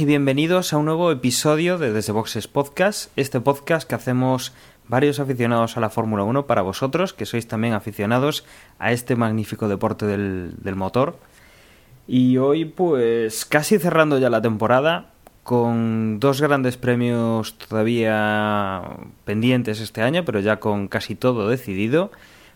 y bienvenidos a un nuevo episodio de Desde Boxes Podcast, este podcast que hacemos varios aficionados a la Fórmula 1 para vosotros, que sois también aficionados a este magnífico deporte del, del motor. Y hoy pues casi cerrando ya la temporada, con dos grandes premios todavía pendientes este año, pero ya con casi todo decidido.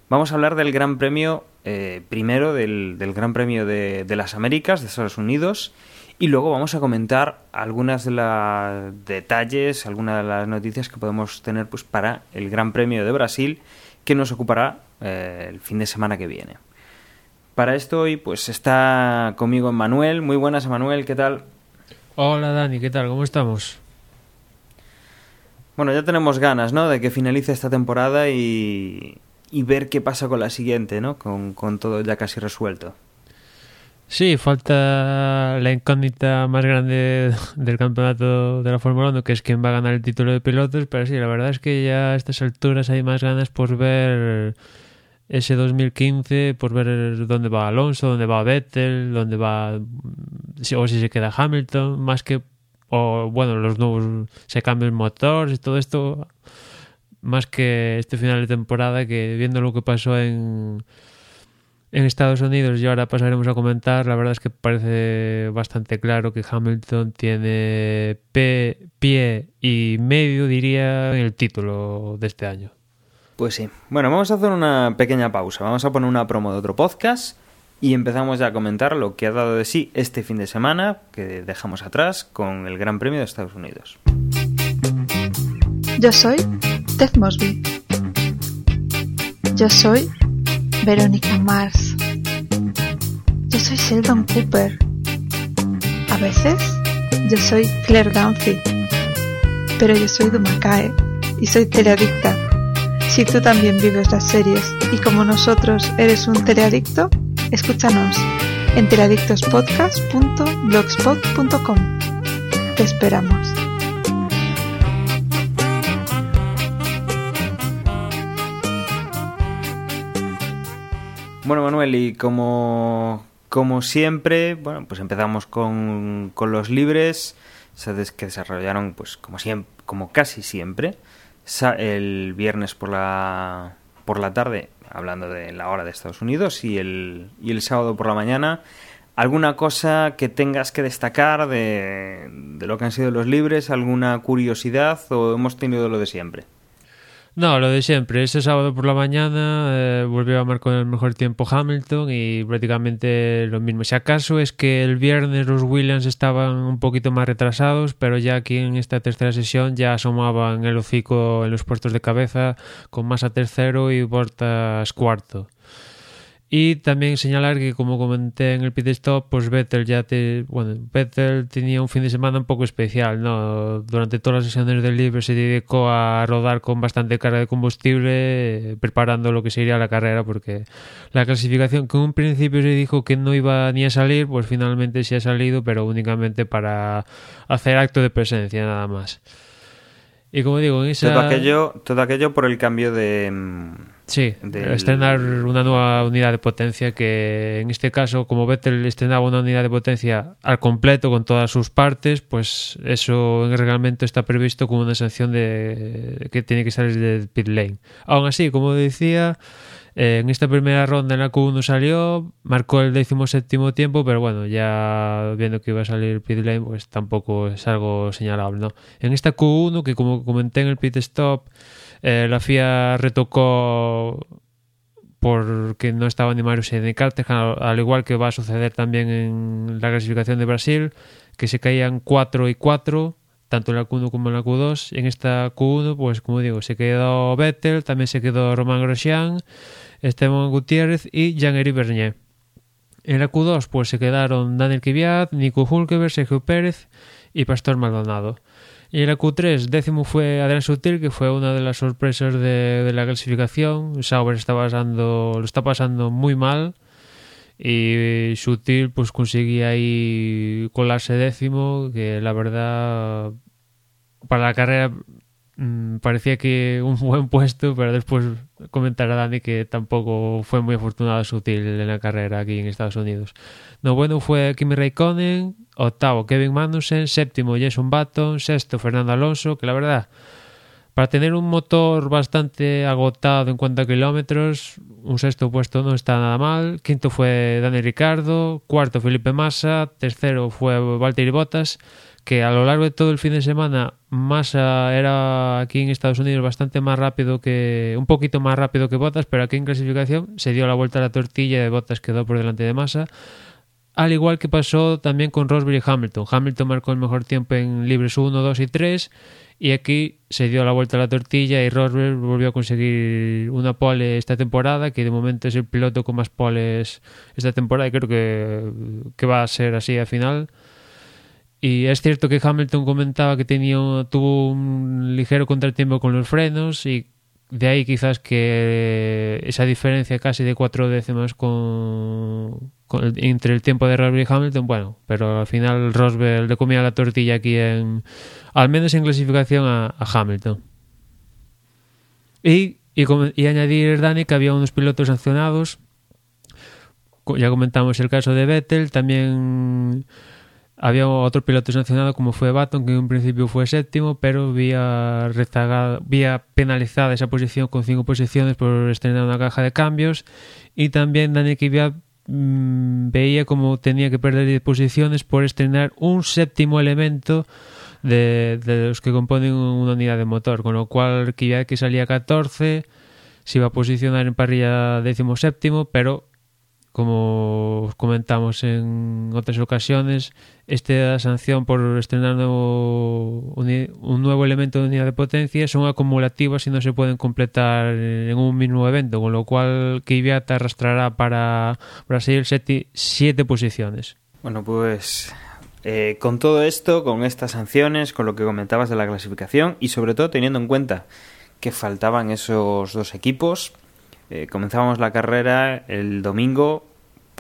Vamos a hablar del Gran Premio, eh, primero del, del, Gran Premio de, de, las Américas, de Estados Unidos, y luego vamos a comentar algunas de los detalles, algunas de las noticias que podemos tener pues, para el Gran Premio de Brasil, que nos ocupará eh, el fin de semana que viene. Para esto hoy pues está conmigo Manuel. Muy buenas, Manuel, ¿qué tal? Hola Dani, ¿qué tal? ¿Cómo estamos? Bueno, ya tenemos ganas, ¿no? De que finalice esta temporada y, y ver qué pasa con la siguiente, ¿no? Con, con, todo ya casi resuelto. Sí, falta la incógnita más grande del campeonato de la Fórmula 1, que es quién va a ganar el título de pilotos, pero sí, la verdad es que ya a estas alturas hay más ganas por ver ese 2015, por ver dónde va Alonso, dónde va Vettel, dónde va o si se queda Hamilton, más que o bueno, los nuevos se cambia el motor y todo esto más que este final de temporada que viendo lo que pasó en en Estados Unidos y ahora pasaremos a comentar, la verdad es que parece bastante claro que Hamilton tiene pe, pie y medio, diría, en el título de este año. Pues sí. Bueno, vamos a hacer una pequeña pausa. Vamos a poner una promo de otro podcast y empezamos ya a comentar lo que ha dado de sí este fin de semana, que dejamos atrás, con el Gran Premio de Estados Unidos. Yo soy Ted Mosby. Yo soy Verónica Mars. Yo soy Sheldon Cooper. A veces yo soy Claire Dunphy. Pero yo soy Dumacae y soy teleadicta. Si tú también vives las series y como nosotros eres un teleadicto, escúchanos en teleadictospodcast.blogspot.com. Te esperamos. Bueno, Manuel, y como, como siempre, bueno, pues empezamos con, con los libres, que desarrollaron, pues como siempre, como casi siempre, el viernes por la por la tarde, hablando de la hora de Estados Unidos, y el, y el sábado por la mañana. ¿Alguna cosa que tengas que destacar de, de lo que han sido los libres? ¿Alguna curiosidad o hemos tenido lo de siempre? No, lo de siempre. Ese sábado por la mañana eh, volvió a marcar el mejor tiempo Hamilton y prácticamente lo mismo. Si acaso es que el viernes los Williams estaban un poquito más retrasados, pero ya aquí en esta tercera sesión ya asomaban el hocico en los puestos de cabeza con Massa tercero y Bottas cuarto. Y también señalar que, como comenté en el pit stop, pues Vettel ya te. Bueno, Vettel tenía un fin de semana un poco especial, ¿no? Durante todas las sesiones del libro se dedicó a rodar con bastante carga de combustible, preparando lo que sería la carrera, porque la clasificación, que en un principio se dijo que no iba ni a salir, pues finalmente sí ha salido, pero únicamente para hacer acto de presencia, nada más. Y como digo, en esa... Todo aquello, todo aquello por el cambio de Sí, del... estrenar una nueva unidad de potencia que en este caso, como Vettel estrenaba una unidad de potencia al completo con todas sus partes, pues eso en el reglamento está previsto como una sanción de que tiene que salir del pit lane. Aún así, como decía, eh, en esta primera ronda en la Q1 salió, marcó el décimo séptimo tiempo, pero bueno, ya viendo que iba a salir pit lane, pues tampoco es algo señalable. En esta Q1, que como comenté en el pit stop, eh, la FIA retocó porque no estaba ni Marius ni Cartejan, al igual que va a suceder también en la clasificación de Brasil, que se caían 4 y 4, tanto en la Q1 como en la Q2. En esta Q1, pues como digo, se quedó Vettel, también se quedó Román Grosjean, Esteban Gutiérrez y Jean-Éric Bernier. En la Q2, pues se quedaron Daniel Kvyat, Nico Hulkeberg, Sergio Pérez y Pastor Maldonado. Y en la Q3, décimo fue Adrián Sutil, que fue una de las sorpresas de, de la clasificación. Sauber está pasando, lo está pasando muy mal y Sutil pues conseguía ahí colarse décimo, que la verdad para la carrera mmm, parecía que un buen puesto, pero después comentará Dani que tampoco fue muy afortunado Sutil en la carrera aquí en Estados Unidos. No bueno fue Kimi Raikkonen, octavo Kevin Magnussen, séptimo Jason Button, sexto Fernando Alonso, que la verdad para tener un motor bastante agotado en cuanto a kilómetros, un sexto puesto no está nada mal. Quinto fue Dani Ricardo, cuarto Felipe Massa, tercero fue Valtteri Bottas, que a lo largo de todo el fin de semana Massa era aquí en Estados Unidos bastante más rápido que un poquito más rápido que Bottas, pero aquí en clasificación se dio la vuelta a la tortilla de Bottas quedó por delante de Massa. Al igual que pasó también con Rosberg y Hamilton. Hamilton marcó el mejor tiempo en libres 1, 2 y 3 y aquí se dio la vuelta a la tortilla y Rosberg volvió a conseguir una pole esta temporada, que de momento es el piloto con más poles esta temporada y creo que, que va a ser así al final. Y es cierto que Hamilton comentaba que tenía tuvo un ligero contratiempo con los frenos y de ahí quizás que esa diferencia casi de cuatro décimas con, con entre el tiempo de Rosberg y Hamilton, bueno, pero al final Rosberg le comía la tortilla aquí en, al menos en clasificación a, Hamilton. Y, y, y, añadir, Dani, que había unos pilotos sancionados. Ya comentamos el caso de Vettel, también había otro piloto sancionado como fue Baton, que en un principio fue séptimo, pero vía, rezagada, vía penalizada esa posición con cinco posiciones por estrenar una caja de cambios. Y también Dani Kvyat mmm, veía como tenía que perder 10 posiciones por estrenar un séptimo elemento de, de, los que componen una unidad de motor, con lo cual Kvyat que salía 14 se iba a posicionar en parrilla décimo séptimo, pero como comentamos en otras ocasiones, esta sanción por estrenar nuevo, un nuevo elemento de unidad de potencia son acumulativas y no se pueden completar en un mismo evento, con lo cual Kvyat arrastrará para, seguir siete, siete posiciones. Bueno, pues eh, con todo esto, con estas sanciones, con lo que comentabas de la clasificación y sobre todo teniendo en cuenta que faltaban esos dos equipos, eh, comenzábamos la carrera el domingo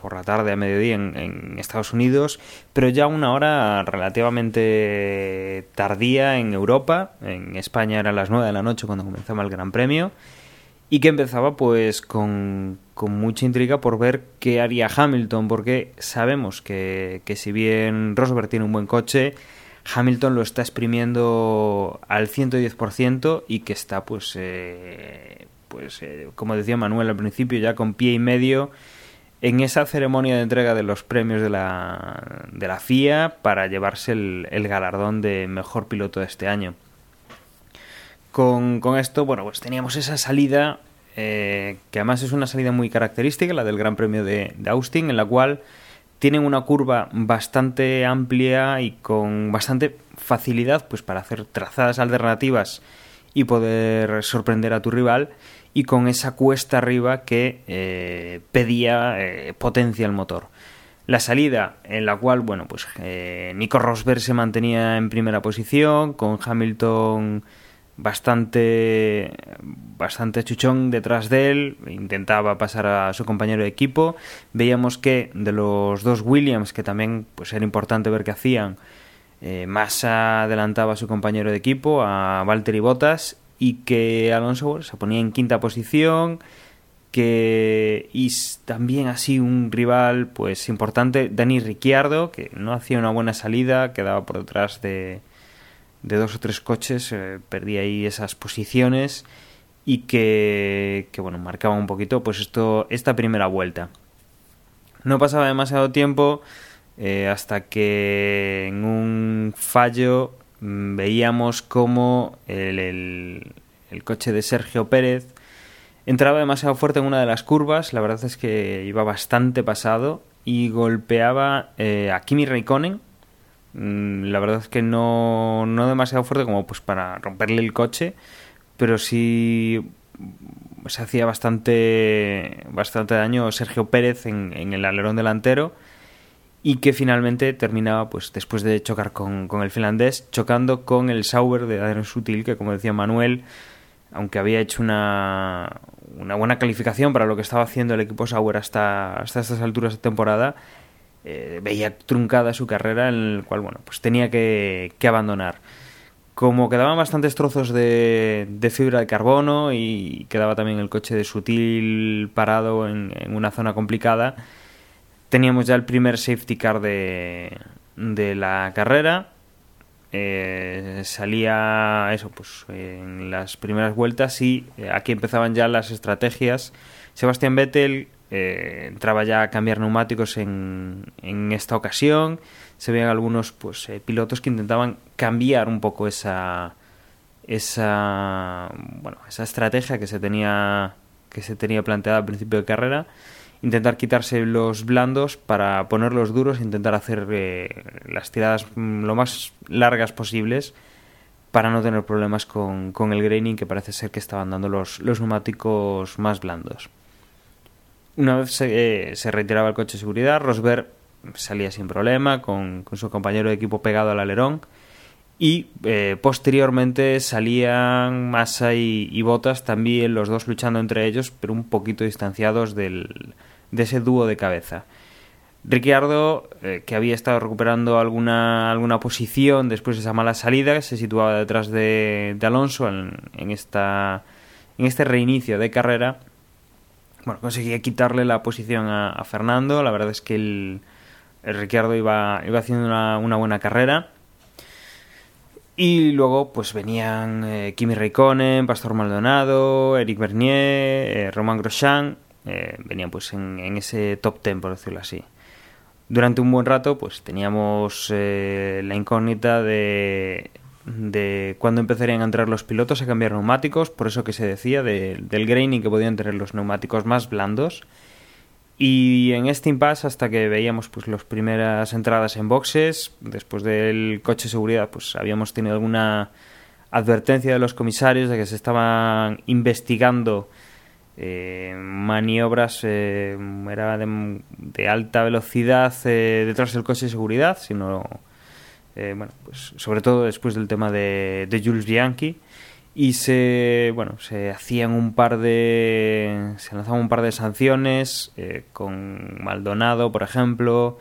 por la tarde a mediodía en, Estados Unidos, pero ya una hora relativamente tardía en Europa. En España eran las 9 de la noche cuando comenzaba el Gran Premio. Y que empezaba pues con, con mucha intriga por ver qué haría Hamilton, porque sabemos que, que si bien Rosberg tiene un buen coche, Hamilton lo está exprimiendo al 110% y que está pues, eh, pues eh, como decía Manuel al principio, ya con pie y medio en esa ceremonia de entrega de los premios de la, de la FIA para llevarse el, el, galardón de mejor piloto de este año. Con, con esto, bueno, pues teníamos esa salida, eh, que además es una salida muy característica, la del Gran Premio de, de Austin, en la cual tienen una curva bastante amplia y con bastante facilidad pues para hacer trazadas alternativas y poder sorprender a tu rival y con esa cuesta arriba que eh, pedía eh, potencia el motor. La salida en la cual, bueno, pues eh, Nico Rosberg se mantenía en primera posición, con Hamilton bastante bastante chuchón detrás de él, intentaba pasar a su compañero de equipo. Veíamos que de los dos Williams, que también pues era importante ver qué hacían, eh, Massa adelantaba a su compañero de equipo, a Valtteri Bottas, y que Alonso se ponía en quinta posición que y también así un rival pues importante Dani Ricciardo que no hacía una buena salida quedaba por detrás de, de dos o tres coches eh, perdía ahí esas posiciones y que, que bueno marcaba un poquito pues esto esta primera vuelta. No pasaba demasiado tiempo eh, hasta que en un fallo veíamos como el, coche de Sergio Pérez entraba demasiado fuerte en una de las curvas, la verdad es que iba bastante pasado y golpeaba eh, a Kimi Raikkonen. Mm, la verdad es que no, no demasiado fuerte como pues para romperle el coche, pero sí se hacía bastante, bastante daño Sergio Pérez en el alerón delantero y que finalmente terminaba, pues después de chocar con, con el finlandés, chocando con el Sauber de Adrian Sutil, que como decía Manuel, aunque había hecho una, una buena calificación para lo que estaba haciendo el equipo Sauber hasta, hasta estas alturas de temporada, eh, veía truncada su carrera en el cual bueno pues tenía que, que abandonar. Como quedaban bastantes trozos de, de, fibra de carbono y quedaba también el coche de sutil parado en, en, una zona complicada teníamos ya el primer safety car de, de la carrera. Eh, salía eso pues en las primeras vueltas y eh, aquí empezaban ya las estrategias. Sebastián Vettel eh, entraba ya a cambiar neumáticos en, en esta ocasión. Se veían algunos pues eh, pilotos que intentaban cambiar un poco esa esa bueno esa estrategia que se tenía que se tenía planteada al principio de carrera intentar quitarse los blandos para ponerlos duros e intentar hacer eh, las tiradas mm, lo más largas posibles para no tener problemas con, con el graining que parece ser que estaban dando los, los neumáticos más blandos una vez se, eh, retiraba el coche de seguridad, Rosberg salía sin problema, con, con su compañero de equipo pegado al alerón. Y eh, posteriormente salían Massa y, Bottas también, los dos luchando entre ellos, pero un poquito distanciados del, de ese dúo de cabeza. Ricciardo, eh, que había estado recuperando alguna, alguna posición después de esa mala salida, se situaba detrás de, de Alonso en, en, esta, en este reinicio de carrera bueno, conseguía quitarle la posición a, Fernando. La verdad es que el, Ricciardo iba, iba haciendo una, una, buena carrera. Y luego pues venían eh, Kimi Raikkonen, Pastor Maldonado, Eric Bernier, eh, Romain Grosjean. Eh, venían pues en, en, ese top ten, por decirlo así. Durante un buen rato pues teníamos eh, la incógnita de de cuándo empezarían a entrar los pilotos a cambiar neumáticos, por eso que se decía de, del graining que podían tener los neumáticos más blandos. Y en este impasse, hasta que veíamos pues las primeras entradas en boxes, después del coche de seguridad, pues habíamos tenido alguna advertencia de los comisarios de que se estaban investigando eh, maniobras eh, era de, de, alta velocidad eh, detrás del coche de seguridad, sino eh, bueno, pues sobre todo después del tema de, de Jules Bianchi. Y se bueno se hacían un par de se lanzaban un par de sanciones eh, con Maldonado por ejemplo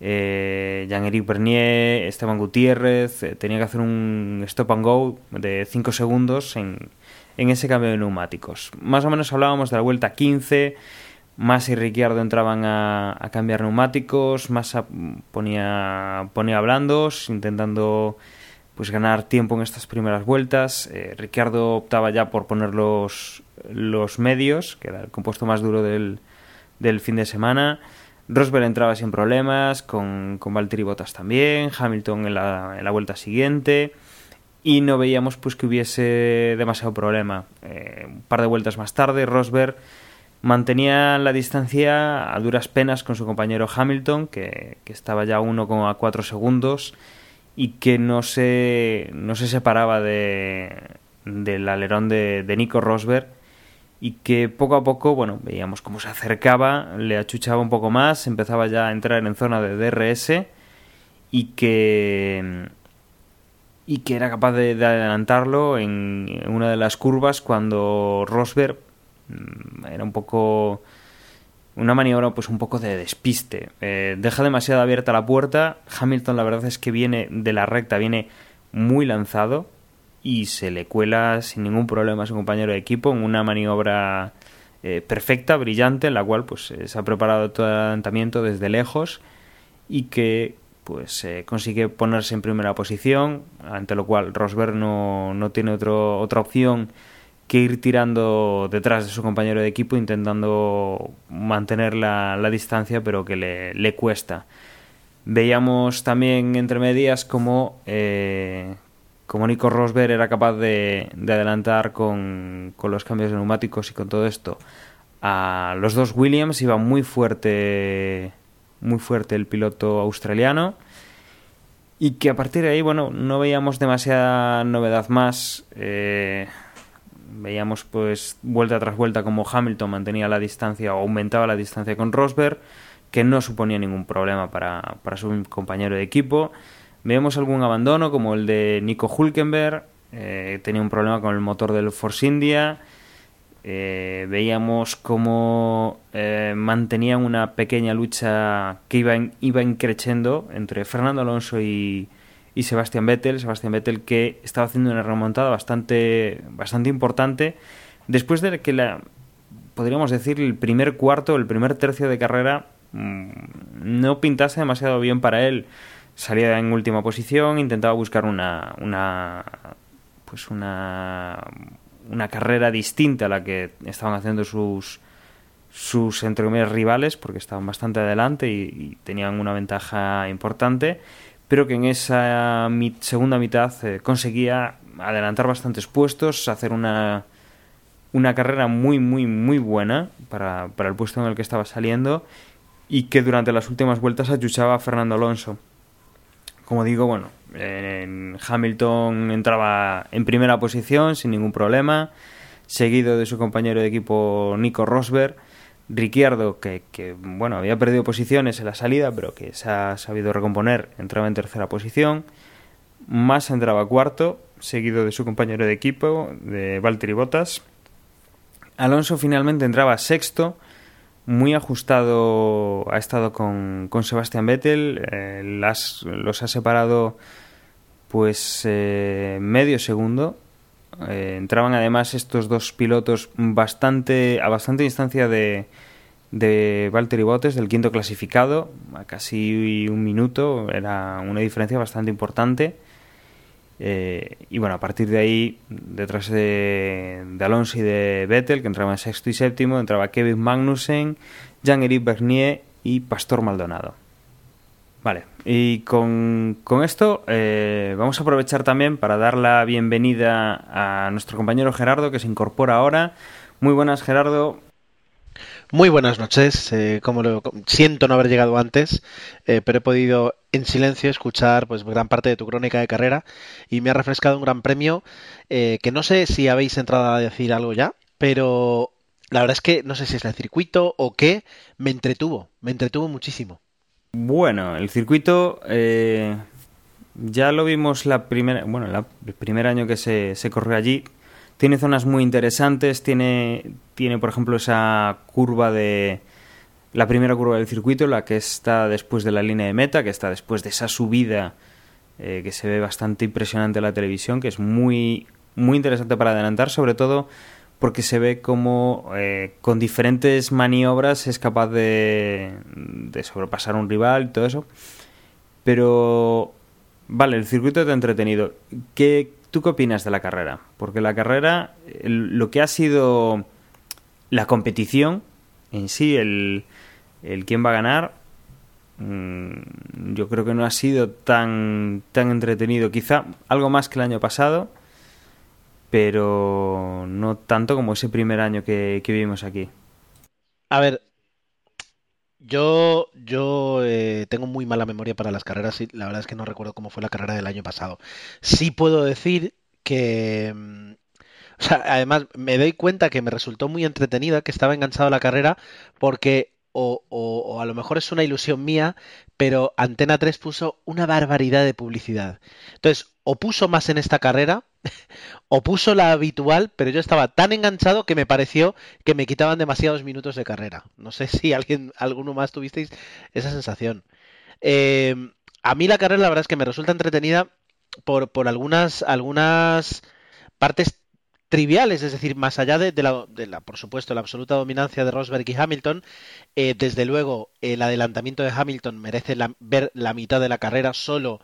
Jean-Éric Bernier Esteban Gutiérrez tenía que hacer un stop and go de 5 segundos en, en ese cambio de neumáticos más o menos hablábamos de la vuelta 15 Massa y Ricciardo entraban a, a cambiar neumáticos, Massa ponía, ponía blandos, intentando pues ganar tiempo en estas primeras vueltas. Eh, Ricciardo optaba ya por poner los, los medios, que era el compuesto más duro del, del fin de semana. Rosberg entraba sin problemas, con, con Valtteri Bottas también, Hamilton en la, en la vuelta siguiente y no veíamos pues que hubiese demasiado problema. Eh, un par de vueltas más tarde, Rosberg mantenía la distancia a duras penas con su compañero Hamilton, que, que estaba ya a 1,4 segundos y que no se, no se separaba de, del alerón de, de Nico Rosberg y que poco a poco, bueno, veíamos cómo se acercaba, le achuchaba un poco más, empezaba ya a entrar en zona de DRS y que y que era capaz de, de adelantarlo en, una de las curvas cuando Rosberg Mm, era un poco una maniobra pues un poco de despiste. Eh, deja demasiado abierta la puerta. Hamilton la verdad es que viene de la recta, viene muy lanzado y se le cuela sin ningún problema a su compañero de equipo en una maniobra eh, perfecta, brillante, en la cual pues se ha preparado todo el adelantamiento desde lejos y que pues eh, consigue ponerse en primera posición, ante lo cual Rosberg no, no tiene otro, otra opción que ir tirando detrás de su compañero de equipo intentando mantener la, la distancia pero que le, le, cuesta. Veíamos también entre medias como, eh, como Nico Rosberg era capaz de, de adelantar con, con, los cambios de neumáticos y con todo esto a los dos Williams, iba muy fuerte muy fuerte el piloto australiano y que a partir de ahí, bueno, no veíamos demasiada novedad más. Eh, veíamos pues vuelta tras vuelta como Hamilton mantenía la distancia o aumentaba la distancia con Rosberg, que no suponía ningún problema para, para su compañero de equipo. Vemos algún abandono como el de Nico Hulkenberg, eh, tenía un problema con el motor del Force India. Eh, veíamos cómo eh, mantenían una pequeña lucha que iba, en, iba increciendo entre Fernando Alonso y, y Sebastián Vettel. Sebastián Vettel que estaba haciendo una remontada bastante, bastante importante después de que la, podríamos decir, el primer cuarto, el primer tercio de carrera mm, no pintase demasiado bien para él. Salía en última posición, intentaba buscar una, una pues una, una carrera distinta a la que estaban haciendo sus sus entre rivales porque estaban bastante adelante y, tenían una ventaja importante pero que en esa segunda mitad eh, conseguía adelantar bastantes puestos hacer una una carrera muy muy muy buena para, para el puesto en el que estaba saliendo y que durante las últimas vueltas ayuchaba a Fernando Alonso. Como digo, bueno, en Hamilton entraba en primera posición sin ningún problema, seguido de su compañero de equipo Nico Rosberg. Ricciardo, que, bueno, había perdido posiciones en la salida, pero que se ha sabido recomponer, entraba en tercera posición. Massa entraba cuarto, seguido de su compañero de equipo, de Valtteri Bottas. Alonso finalmente entraba sexto, muy ajustado ha estado con, con Sebastian Vettel, eh, las, los ha separado pues eh, medio segundo. Eh, entraban además estos dos pilotos bastante a bastante distancia de, de Valtteri Bottas, del quinto clasificado, a casi un minuto, era una diferencia bastante importante. Eh, y bueno, a partir de ahí, detrás de, Alonso y de Vettel, que entraban sexto y séptimo, entraba Kevin Magnussen, Jean-Éric Bernier y Pastor Maldonado. Vale, y con, esto eh, vamos a aprovechar también para dar la bienvenida a nuestro compañero Gerardo que se incorpora ahora. Muy buenas, Gerardo. Muy buenas noches. Eh, como lo, siento no haber llegado antes, eh, pero he podido en silencio escuchar pues gran parte de tu crónica de carrera y me ha refrescado un gran premio eh, que no sé si habéis entrado a decir algo ya, pero la verdad es que no sé si es el circuito o qué, me entretuvo, me entretuvo muchísimo. Bueno, el circuito ya lo vimos la primera, bueno, el primer año que se, se corrió allí, tiene zonas muy interesantes, tiene, tiene por ejemplo esa curva de... La primera curva del circuito, la que está después de la línea de meta, que está después de esa subida eh, que se ve bastante impresionante en la televisión, que es muy, muy interesante para adelantar, sobre todo porque se ve como eh, con diferentes maniobras es capaz de, de sobrepasar un rival y todo eso. Pero, vale, el circuito te entretenido. ¿Qué, ¿Tú qué opinas de la carrera? Porque la carrera, lo que ha sido la competición en sí, el, el quién va a ganar, mm, yo creo que no ha sido tan, tan entretenido. Quizá algo más que el año pasado, pero no tanto como ese primer año que, que vivimos aquí. A ver, yo, yo eh, tengo muy mala memoria para las carreras y la verdad es que no recuerdo cómo fue la carrera del año pasado. Sí puedo decir que... Mm, o sea, además me doy cuenta que me resultó muy entretenida, que estaba enganchado a la carrera, porque o, o, a lo mejor es una ilusión mía, pero Antena 3 puso una barbaridad de publicidad. Entonces, o puso más en esta carrera, o puso la habitual, pero yo estaba tan enganchado que me pareció que me quitaban demasiados minutos de carrera. No sé si alguien, alguno más tuvisteis esa sensación. Eh, a mí la carrera la verdad es que me resulta entretenida por, por algunas, algunas partes triviales, es decir, más allá de, la, de, la, por supuesto, la absoluta dominancia de Rosberg y Hamilton, eh, desde luego el adelantamiento de Hamilton merece ver la mitad de la carrera solo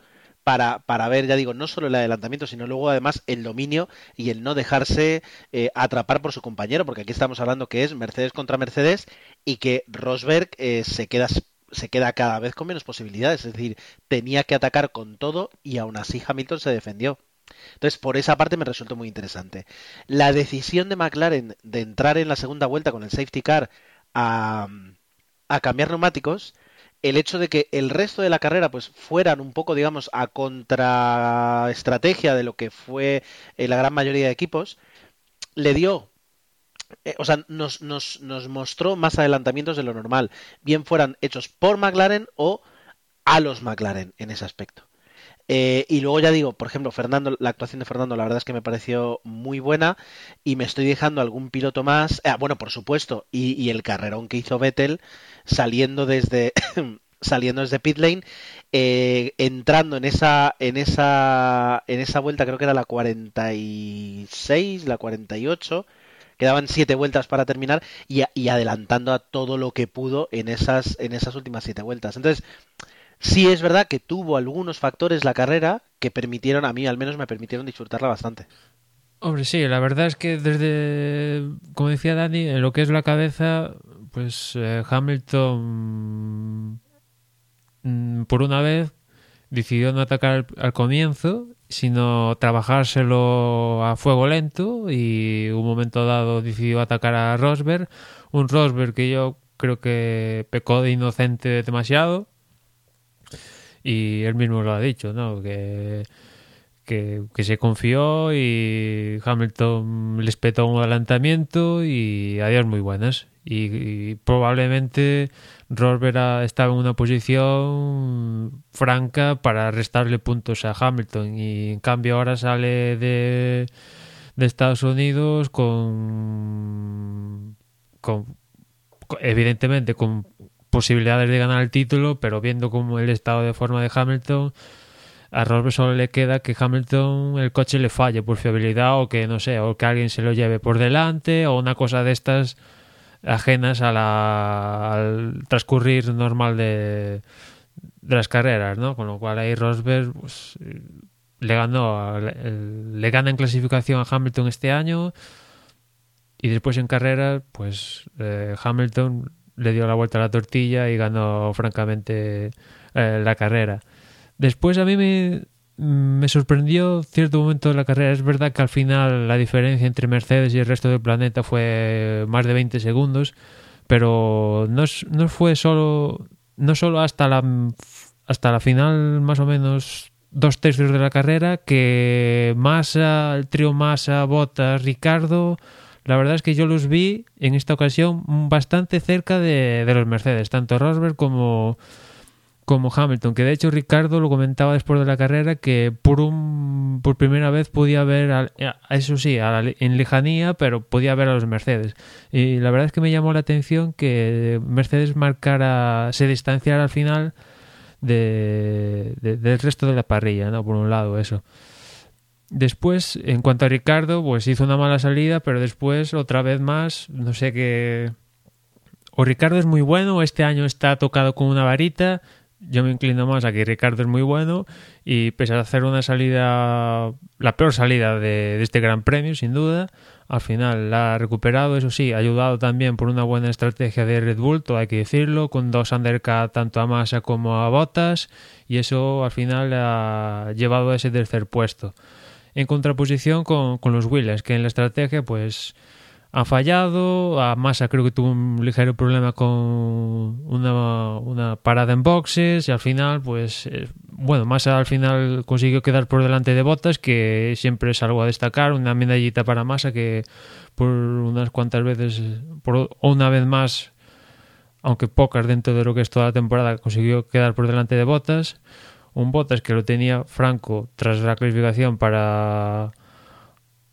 para, para, ver, ya digo, no solo el adelantamiento, sino luego además el dominio y el no dejarse eh, atrapar por su compañero, porque aquí estamos hablando que es Mercedes contra Mercedes y que Rosberg eh, se queda se queda cada vez con menos posibilidades, es decir, tenía que atacar con todo y aún así Hamilton se defendió. Entonces, por esa parte me resultó muy interesante. La decisión de McLaren de entrar en la segunda vuelta con el safety car a, a cambiar neumáticos, el hecho de que el resto de la carrera pues fueran un poco digamos a contraestrategia de lo que fue eh, la gran mayoría de equipos le dio eh, o sea, nos, nos, nos mostró más adelantamientos de lo normal, bien fueran hechos por McLaren o a los McLaren en ese aspecto. Eh, y luego ya digo, por ejemplo, Fernando, la actuación de Fernando, la verdad es que me pareció muy buena y me estoy dejando algún piloto más. Ah, bueno, por supuesto, y, y, el carrerón que hizo Vettel saliendo desde saliendo desde pit lane, eh, entrando en esa en esa en esa vuelta, creo que era la 46, la 48 quedaban siete vueltas para terminar y, y, adelantando a todo lo que pudo en esas en esas últimas siete vueltas. Entonces, sí es verdad que tuvo algunos factores la carrera que permitieron, a mí al menos me permitieron disfrutarla bastante. Hombre, sí, la verdad es que desde, como decía Dani, en lo que es la cabeza, pues eh, Hamilton, mm, por una vez, decidió no atacar al, al, comienzo, sino trabajárselo a fuego lento y un momento dado decidió atacar a Rosberg, un Rosberg que yo creo que pecó de inocente demasiado, y él mismo lo ha dicho, ¿no? Que, que, se confió y Hamilton les petó un adelantamiento y adiós muy buenas. Y, y probablemente Rosberg estaba en una posición franca para restarle puntos a Hamilton y en cambio ahora sale de, de Estados Unidos con, con evidentemente con posibilidades de ganar el título, pero viendo como el estado de forma de Hamilton, a Rosberg solo le queda que Hamilton el coche le falle por fiabilidad o que no sé, o que alguien se lo lleve por delante o una cosa de estas ajenas a la, al transcurrir normal de, las carreras, ¿no? Con lo cual ahí Rosberg pues, le ganó, le gana en clasificación a Hamilton este año y después en carrera, pues eh, Hamilton le dio la vuelta a la tortilla y ganó francamente eh, la carrera. Después a mí me, me sorprendió cierto momento de la carrera. Es verdad que al final la diferencia entre Mercedes y el resto del planeta fue más de 20 segundos, pero no, no fue solo, no solo hasta la, hasta la final más o menos dos tercios de la carrera que Massa, el trío Massa, Bottas, Ricardo la verdad es que yo los vi en esta ocasión bastante cerca de, los Mercedes, tanto Rosberg como, como Hamilton, que de hecho Ricardo lo comentaba después de la carrera que por un por primera vez podía ver, a, eso sí, a la, en lejanía, pero podía ver a los Mercedes. Y la verdad es que me llamó la atención que Mercedes marcara, se distanciara al final de, del resto de la parrilla, ¿no? Por un lado, eso. Después, en cuanto a Ricardo, pues hizo una mala salida, pero después, otra vez más, no sé qué. O Ricardo es muy bueno, este año está tocado con una varita. Yo me inclino más a que Ricardo es muy bueno y pese a hacer una salida, la peor salida de, este Gran Premio, sin duda, al final la ha recuperado, eso sí, ayudado también por una buena estrategia de Red Bull, hay que decirlo, con dos undercut tanto a Massa como a Bottas y eso al final ha llevado a ese tercer puesto en contraposición con, con los Williams, que en la estrategia pues han fallado, a Massa creo que tuvo un ligero problema con una, una parada en boxes y al final pues eh, bueno, Massa al final consiguió quedar por delante de Botas, que siempre es algo a destacar, una medallita para Massa que por unas cuantas veces, por una vez más, aunque pocas dentro de lo que es toda la temporada, consiguió quedar por delante de Botas un Bottas que lo tenía Franco tras la clasificación para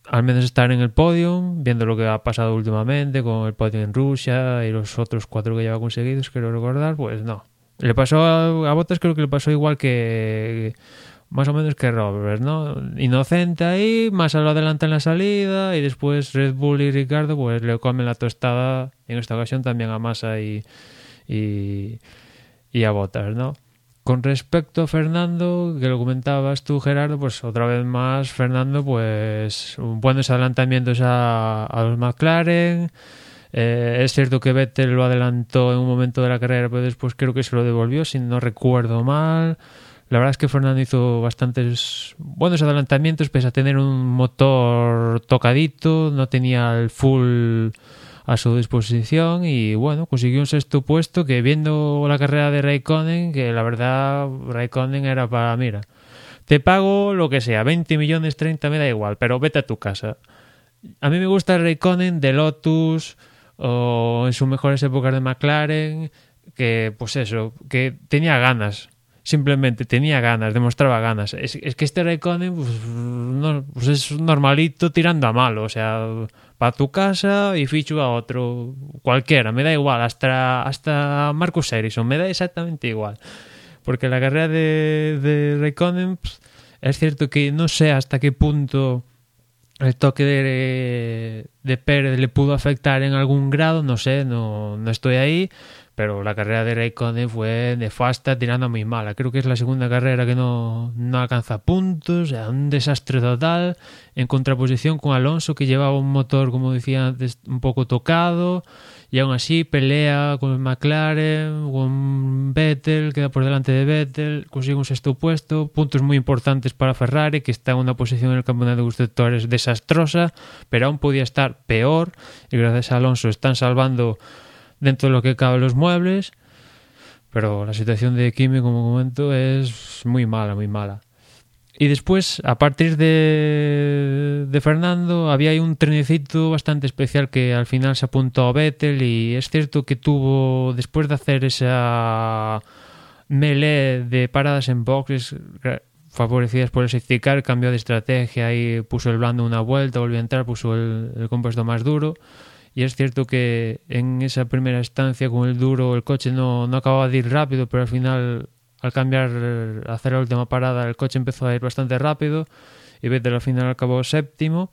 al menos estar en el podio, viendo lo que ha pasado últimamente con el podio en Rusia y los otros cuatro que lleva conseguidos, quiero recordar, pues no. Le pasó a, a Bottas, creo que le pasó igual que más o menos que Robert, ¿no? Inocente ahí, más a lo adelanta en la salida y después Red Bull y Ricardo pues le comen la tostada, en esta ocasión también a Massa y, y, y a Bottas, ¿no? Con respecto a Fernando, que lo comentabas tú, Gerardo, pues otra vez más, Fernando, pues buenos adelantamientos a, los McLaren. Eh, es cierto que Vettel lo adelantó en un momento de la carrera, pero después creo que se lo devolvió, si no recuerdo mal. La verdad es que Fernando hizo bastantes buenos adelantamientos, pese a tener un motor tocadito, no tenía el full a su disposición y bueno, consiguió un sexto puesto que viendo la carrera de Raikkonen, que la verdad Raikkonen era para, mira, te pago lo que sea, 20 millones, 30, me da igual, pero vete a tu casa. a mí me gusta Raikkonen de Lotus o en sus mejores épocas de McLaren, que pues eso, que tenía ganas, simplemente tenía ganas, demostraba ganas. Es, es que este Raikkonen pues, no, pues es normalito tirando a malo, o sea, para tu casa y ficho a otro, cualquiera, me da igual, hasta, hasta Marcus Ericsson, me da exactamente igual. Porque la carrera de, de pues, es cierto que no sé hasta qué punto el toque de, de Pérez le pudo afectar en algún grado, no sé, no, no estoy ahí, pero la carrera de Raikkonen fue nefasta, tirando muy mala. Creo que es la segunda carrera que no, no alcanza puntos, un desastre total, en contraposición con Alonso, que llevaba un motor, como decía antes, un poco tocado, y aún así pelea con McLaren, con Vettel, queda por delante de Vettel, consigue un sexto puesto, puntos muy importantes para Ferrari, que está en una posición en el campeonato de constructores desastrosa, pero aún podía estar peor, y gracias a Alonso están salvando dentro de lo que cabe los muebles, pero la situación de Kimi, como comento, es muy mala, muy mala. Y después, a partir de, Fernando, había ahí un trenecito bastante especial que al final se apuntó a Vettel y es cierto que tuvo, después de hacer esa melee de paradas en boxes favorecidas por el safety car, cambió de estrategia y puso el blando una vuelta, volvió a entrar, puso el compuesto más duro y es cierto que en esa primera estancia con el duro el coche no, no acababa de ir rápido, pero al final al cambiar, hacer la última parada, el coche empezó a ir bastante rápido y Vettel al final acabó séptimo,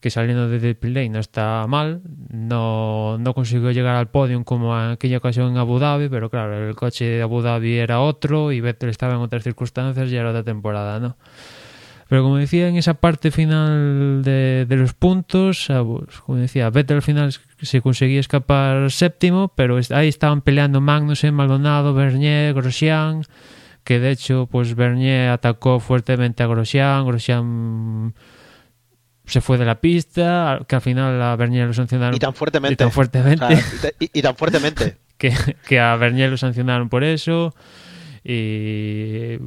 que saliendo de Lane no está mal, no, no consiguió llegar al podio como en aquella ocasión en Abu Dhabi, pero claro, el coche de Abu Dhabi era otro y Vettel estaba en otras circunstancias y era otra temporada, ¿no? Pero como decía, en esa parte final de, de los puntos, pues, como decía, Vettel al final se conseguía escapar séptimo, pero ahí estaban peleando Magnussen, Maldonado, Bernier, Grosjean, que de hecho, pues Bernier atacó fuertemente a Grosjean, Grosjean se fue de la pista, que al final a Bernier lo sancionaron. Y tan fuertemente. Y tan fuertemente. O sea, y, y, tan fuertemente. que, que a Bernier lo sancionaron por eso. Y,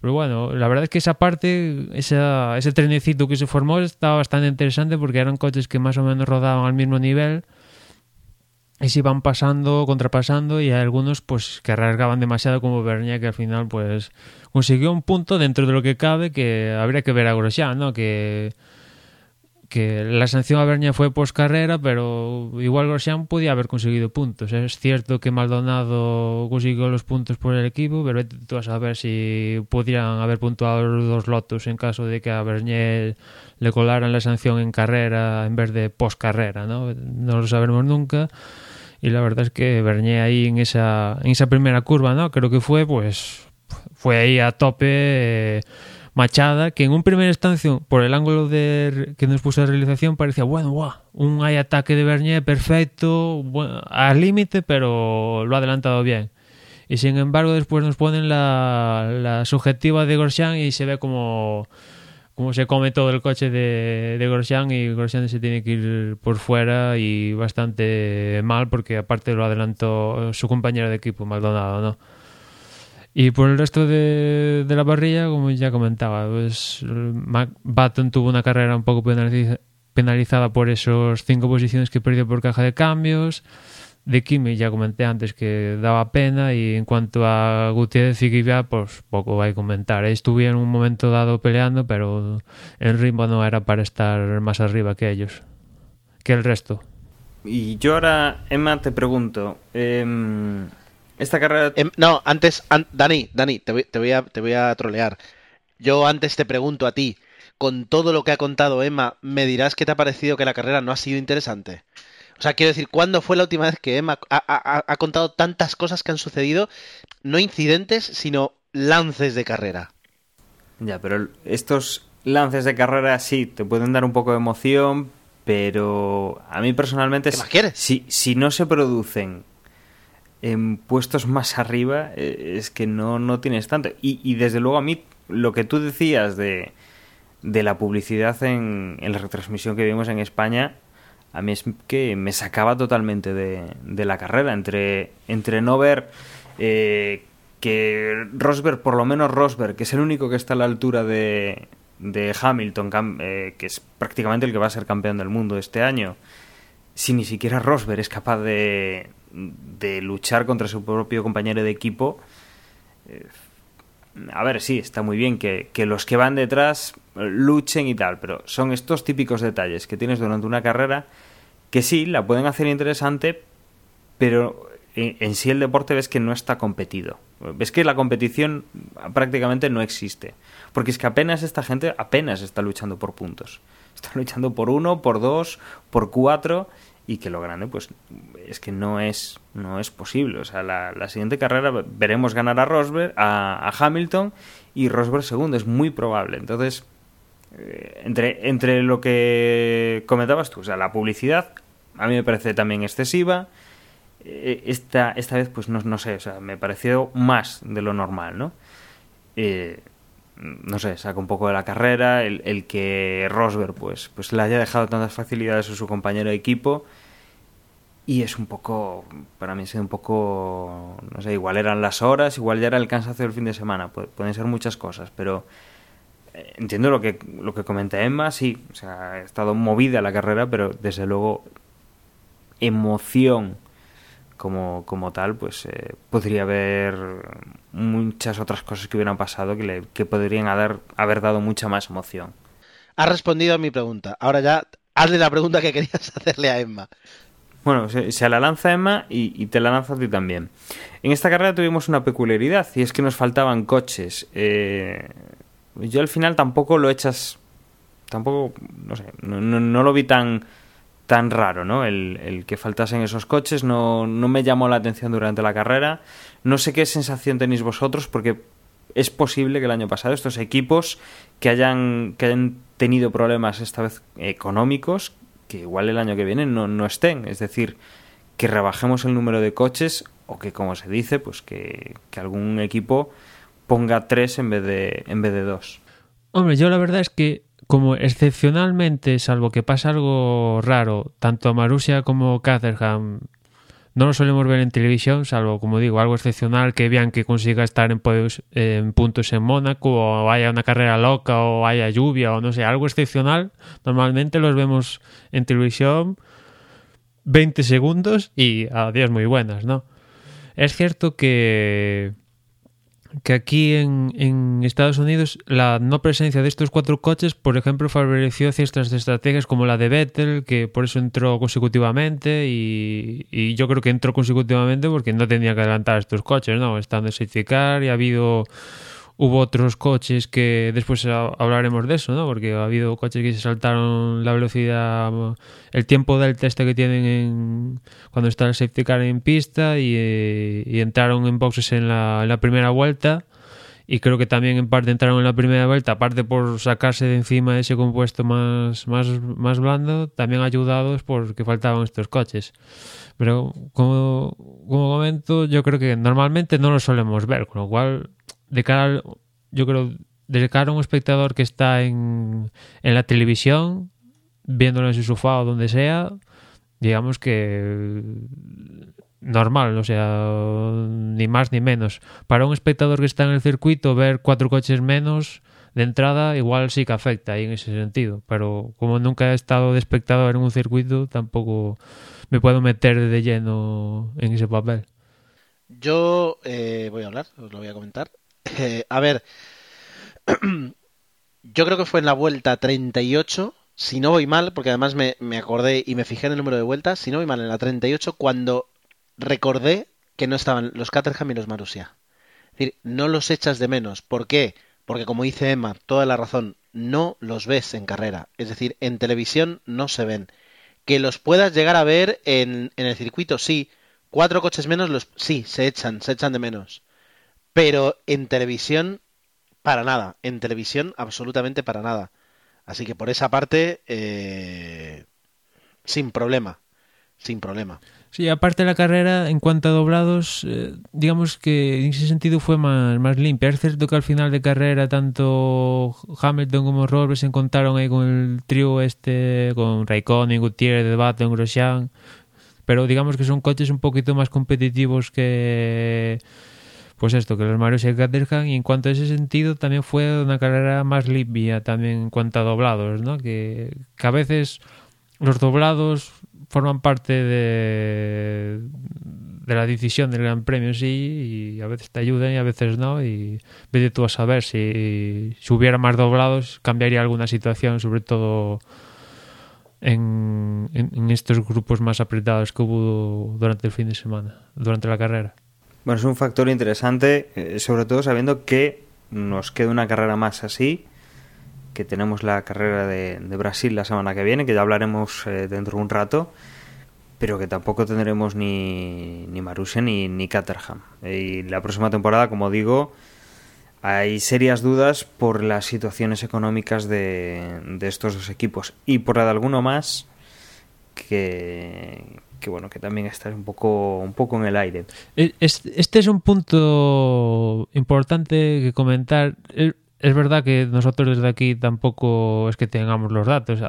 pero bueno, la verdad es que esa parte, ese trenecito que se formó estaba bastante interesante porque eran coches que más o menos rodaban al mismo nivel y se iban pasando, contrapasando y hay algunos pues que arriesgaban demasiado como Bernier que al final pues consiguió un punto dentro de lo que cabe que habría que ver a Grosjean, ¿no? Que que la sanción a Bernia fue post carrera, pero igual Grosjean podía haber conseguido puntos. Es cierto que Maldonado consiguió los puntos por el equipo, pero tú vas a ver si podrían haber puntuado los dos lotos en caso de que a Bernier le colaran la sanción en carrera en vez de post carrera, ¿no? No lo sabremos nunca. Y la verdad es que Bernier ahí en esa, en esa primera curva, ¿no? Creo que fue, pues, fue ahí a tope. Eh, Machada, que en un primer instancia, por el ángulo de, que nos puso la realización, parecía, bueno, wow, un hay ataque de Bernier perfecto, bueno, al límite, pero lo ha adelantado bien. Y sin embargo, después nos ponen la, la subjetiva de Grosjean y se ve como, como se come todo el coche de, de Grosjean y Grosjean se tiene que ir por fuera y bastante mal porque aparte lo adelantó su compañero de equipo, Maldonado, ¿no? Y por el resto de, de la parrilla, como ya comentaba, pues Baton tuvo una carrera un poco penalizada por esos cinco posiciones que perdió por caja de cambios. De Kimi ya comenté antes que daba pena y en cuanto a Gutiérrez y Kvyat, pues poco hay a comentar. Estuvieron en un momento dado peleando, pero el ritmo no era para estar más arriba que ellos, que el resto. Y yo ahora, Emma, te pregunto, eh, esta carrera. Eh, no, antes, an Dani, Dani, te voy, te, voy a, te voy a trolear. Yo antes te pregunto a ti, con todo lo que ha contado Emma, ¿me dirás qué te ha parecido que la carrera no ha sido interesante? O sea, quiero decir, ¿cuándo fue la última vez que Emma ha, ha, ha contado tantas cosas que han sucedido? No incidentes, sino lances de carrera. Ya, pero estos lances de carrera sí te pueden dar un poco de emoción, pero a mí personalmente, ¿Qué más quieres? Si, si no se producen en puestos más arriba eh, es que no, no tienes tanto. Y, desde luego a mí lo que tú decías de, de la publicidad en, en, la retransmisión que vimos en España, a mí es que me sacaba totalmente de, de la carrera. Entre, entre no ver eh, que Rosberg, por lo menos Rosberg, que es el único que está a la altura de, de Hamilton, eh, que es prácticamente el que va a ser campeón del mundo este año, si ni siquiera Rosberg es capaz de, de luchar contra su propio compañero de equipo, eh, a ver, sí, está muy bien que, que, los que van detrás luchen y tal, pero son estos típicos detalles que tienes durante una carrera que sí, la pueden hacer interesante, pero en, sí el deporte ves que no está competido. Ves que la competición prácticamente no existe. Porque es que apenas esta gente apenas está luchando por puntos. Está luchando por uno, por dos, por cuatro y que lo grande pues es que no es no es posible o sea la, siguiente carrera veremos ganar a Rosberg a, Hamilton y Rosberg segundo es muy probable entonces eh, entre entre lo que comentabas tú o sea la publicidad a mí me parece también excesiva eh, esta, esta vez, pues no, no sé, o sea, me pareció más de lo normal, ¿no? Eh, no sé, saca un poco de la carrera, el, el, que Rosberg pues, pues le haya dejado tantas facilidades a su compañero de equipo y es un poco, para mí es un poco, no sé, igual eran las horas, igual ya era el cansancio del fin de semana, pueden ser muchas cosas, pero eh, entiendo lo que, lo que comenta Emma, sí, o sea, ha estado movida la carrera, pero desde luego emoción como, como tal, pues eh, podría haber muchas otras cosas que hubieran pasado que, le, que podrían haber, haber dado mucha más emoción. Has respondido a mi pregunta. Ahora ya hazle la pregunta que querías hacerle a Emma. Bueno, se, la lanza Emma y, te la lanza a ti también. En esta carrera tuvimos una peculiaridad y es que nos faltaban coches. Eh, yo al final tampoco lo echas. Tampoco, no sé, no lo vi tan tan raro, ¿no? El, que faltasen esos coches no, no me llamó la atención durante la carrera. No sé qué sensación tenéis vosotros, porque es posible que el año pasado estos equipos que hayan, que hayan tenido problemas esta vez económicos, que igual el año que viene no, no estén. Es decir, que rebajemos el número de coches o que, como se dice, pues que, que algún equipo ponga tres en vez de, en vez de dos. Hombre, yo la verdad es que como excepcionalmente, salvo que pasa algo raro, tanto a Marussia como Caterham no lo solemos ver en televisión, salvo, como digo, algo excepcional que vean que consiga estar en, en, puntos en Mónaco o haya una carrera loca o haya lluvia o no sé, algo excepcional. Normalmente los vemos en televisión 20 segundos y a días muy buenas, ¿no? Es cierto que que aquí en, en, Estados Unidos la no presencia de estos cuatro coches, por ejemplo, favoreció ciertas estrategias como la de Vettel, que por eso entró consecutivamente y, y yo creo que entró consecutivamente porque no tenía que adelantar estos coches, ¿no? Estando en y ha habido hubo otros coches que después hablaremos de eso, ¿no? Porque ha habido coches que se saltaron la velocidad, el tiempo del test que tienen en, cuando está el safety car en pista y, y entraron en boxes en la, en la, primera vuelta. Y creo que también en parte entraron en la primera vuelta, aparte por sacarse de encima ese compuesto más, más, más blando, también ayudados porque faltaban estos coches. Pero como, como comento, yo creo que normalmente no lo solemos ver, con lo cual de cara, yo creo, de cara a un espectador que está en, en la televisión, viéndolo en su sofá o donde sea, digamos que normal, o sea, ni más ni menos. Para un espectador que está en el circuito, ver cuatro coches menos de entrada igual sí que afecta ahí en ese sentido, pero como nunca he estado de espectador en un circuito, tampoco me puedo meter de lleno en ese papel. Yo eh, voy a hablar, os lo voy a comentar. Eh, a ver, yo creo que fue en la vuelta 38, si no voy mal, porque además me, me, acordé y me fijé en el número de vueltas, si no voy mal, en la 38, cuando recordé que no estaban los Caterham y los Marussia. Es decir, no los echas de menos. ¿Por qué? Porque como dice Emma, toda la razón, no los ves en carrera. Es decir, en televisión no se ven. Que los puedas llegar a ver en, en el circuito, sí. Cuatro coches menos, los sí, se echan, se echan de menos. Pero en televisión, para nada. En televisión, absolutamente para nada. Así que por esa parte, eh, sin problema. Sin problema. Sí, aparte de la carrera, en cuanto a doblados, eh, digamos que en ese sentido fue más, más limpia. Es cierto que al final de carrera, tanto Hamilton como Robert se encontraron ahí con el trío este, con Raikkonen, Gutiérrez, Baton, Grosjean, pero digamos que son coches un poquito más competitivos que pues esto, que los Mario se Caterham y en cuanto a ese sentido también fue una carrera más limpia también en cuanto a doblados, ¿no? Que, a veces los doblados forman parte de, la decisión del Gran Premio sí y a veces te ayudan y a veces no y vete tú a saber si, si hubiera más doblados cambiaría alguna situación sobre todo en, en, estos grupos más apretados que hubo durante el fin de semana durante la carrera bueno es un factor interesante eh, sobre todo sabiendo que nos queda una carrera más así que tenemos la carrera de, Brasil la semana que viene que ya hablaremos eh, dentro de un rato pero que tampoco tendremos ni, ni Marussia ni, ni Caterham. Y la próxima temporada, como digo, hay serias dudas por las situaciones económicas de, de estos dos equipos y por la de alguno más que, que bueno que también está un poco un poco en el aire. Este es un punto importante que comentar es verdad que nosotros desde aquí tampoco es que tengamos los datos.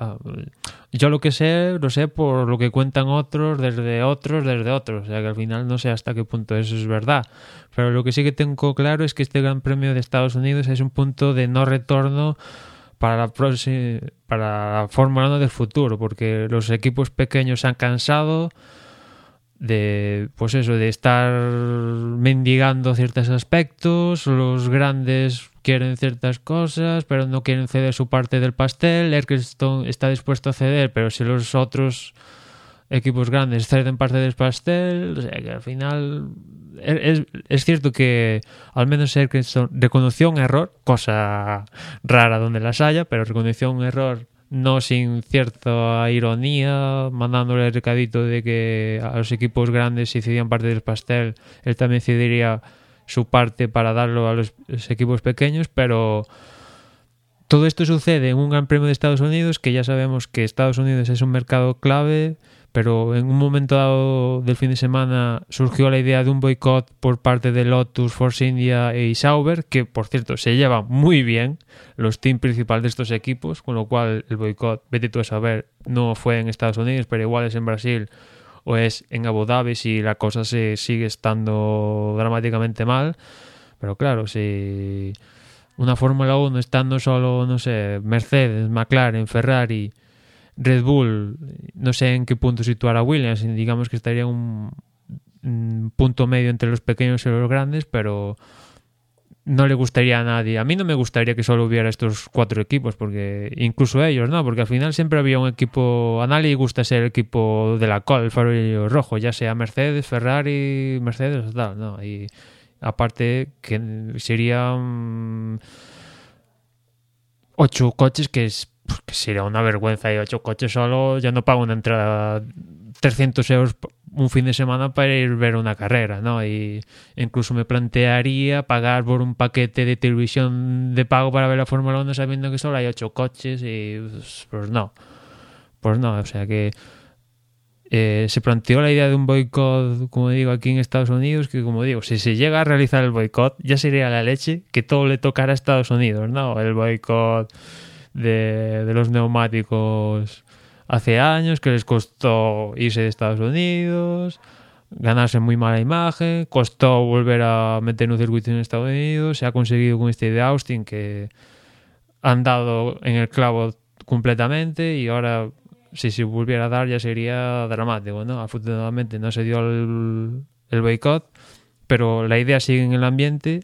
Yo lo que sé, lo sé por lo que cuentan otros, desde otros, desde otros. O sea que al final no sé hasta qué punto eso es verdad. Pero lo que sí que tengo claro es que este Gran Premio de Estados Unidos es un punto de no retorno para la, para la Fórmula 1 del futuro, porque los equipos pequeños se han cansado de pues eso de estar mendigando ciertos aspectos los grandes quieren ciertas cosas pero no quieren ceder su parte del pastel Eccleston está dispuesto a ceder pero si los otros equipos grandes ceden parte del pastel o sea que al final es, es cierto que al menos Eccleston reconoció un error cosa rara donde las haya pero reconoció un error no sin cierta ironía, mandándole el recadito de que a los equipos grandes si cedían parte del pastel, él también cedería su parte para darlo a los equipos pequeños, pero todo esto sucede en un Gran Premio de Estados Unidos, que ya sabemos que Estados Unidos es un mercado clave, pero en un momento dado del fin de semana surgió la idea de un boicot por parte de Lotus, Force India y Sauber, que por cierto se llevan muy bien los teams principales de estos equipos, con lo cual el boicot, vete tú a saber, no fue en Estados Unidos, pero igual es en Brasil o es en Abu Dhabi si la cosa se sigue estando dramáticamente mal. Pero claro, si una Fórmula 1 estando solo, no sé, Mercedes, McLaren, Ferrari Red Bull, no sé en qué punto situar a Williams, digamos que estaría un, un punto medio entre los pequeños y los grandes, pero no le gustaría a nadie. A mí no me gustaría que solo hubiera estos cuatro equipos, porque incluso ellos, ¿no? Porque al final siempre había un equipo. A nadie le gusta ser el equipo de la col, el farolillo rojo, ya sea Mercedes, Ferrari, Mercedes tal, ¿no? Y aparte que serían ocho coches que es pues que sería una vergüenza y ocho coches solo, ya no pago una entrada 300 euros un fin de semana para ir a ver una carrera, ¿no? Y incluso me plantearía pagar por un paquete de televisión de pago para ver la Fórmula 1 sabiendo que solo hay ocho coches y pues, pues no, pues no, o sea que eh, se planteó la idea de un boicot, como digo, aquí en Estados Unidos, que como digo, si se llega a realizar el boicot, ya sería la leche que todo le tocara a Estados Unidos, ¿no? El boicot de, los neumáticos hace años, que les costó irse de Estados Unidos, ganarse muy mala imagen, costó volver a meter un circuito en Estados Unidos, se ha conseguido con este de Austin que han dado en el clavo completamente y ahora si se volviera a dar ya sería dramático, ¿no? Afortunadamente no se dio el, el boicot, pero la idea sigue en el ambiente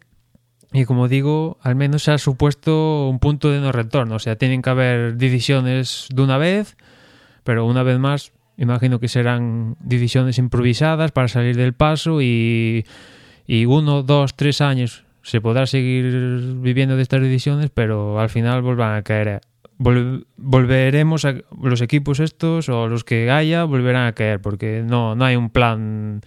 y como digo, al menos se ha supuesto un punto de no retorno. O sea, tienen que haber decisiones de una vez, pero una vez más, imagino que serán decisiones improvisadas para salir del paso y, y uno, dos, tres años se podrá seguir viviendo de estas decisiones, pero al final volverán a caer. Vol volveremos a los equipos estos o los que haya volverán a caer porque no, no hay un plan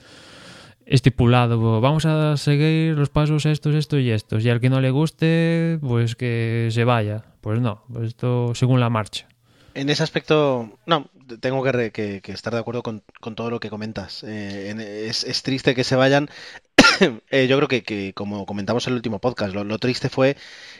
estipulado, vamos a seguir los pasos estos, estos y estos, y al que no le guste, pues que se vaya. Pues no, pues esto según la marcha. En ese aspecto, no, tengo que, que, que estar de acuerdo con, con, todo lo que comentas. Eh, es, triste que se vayan. eh, yo creo que, como comentamos en el último podcast, lo, triste fue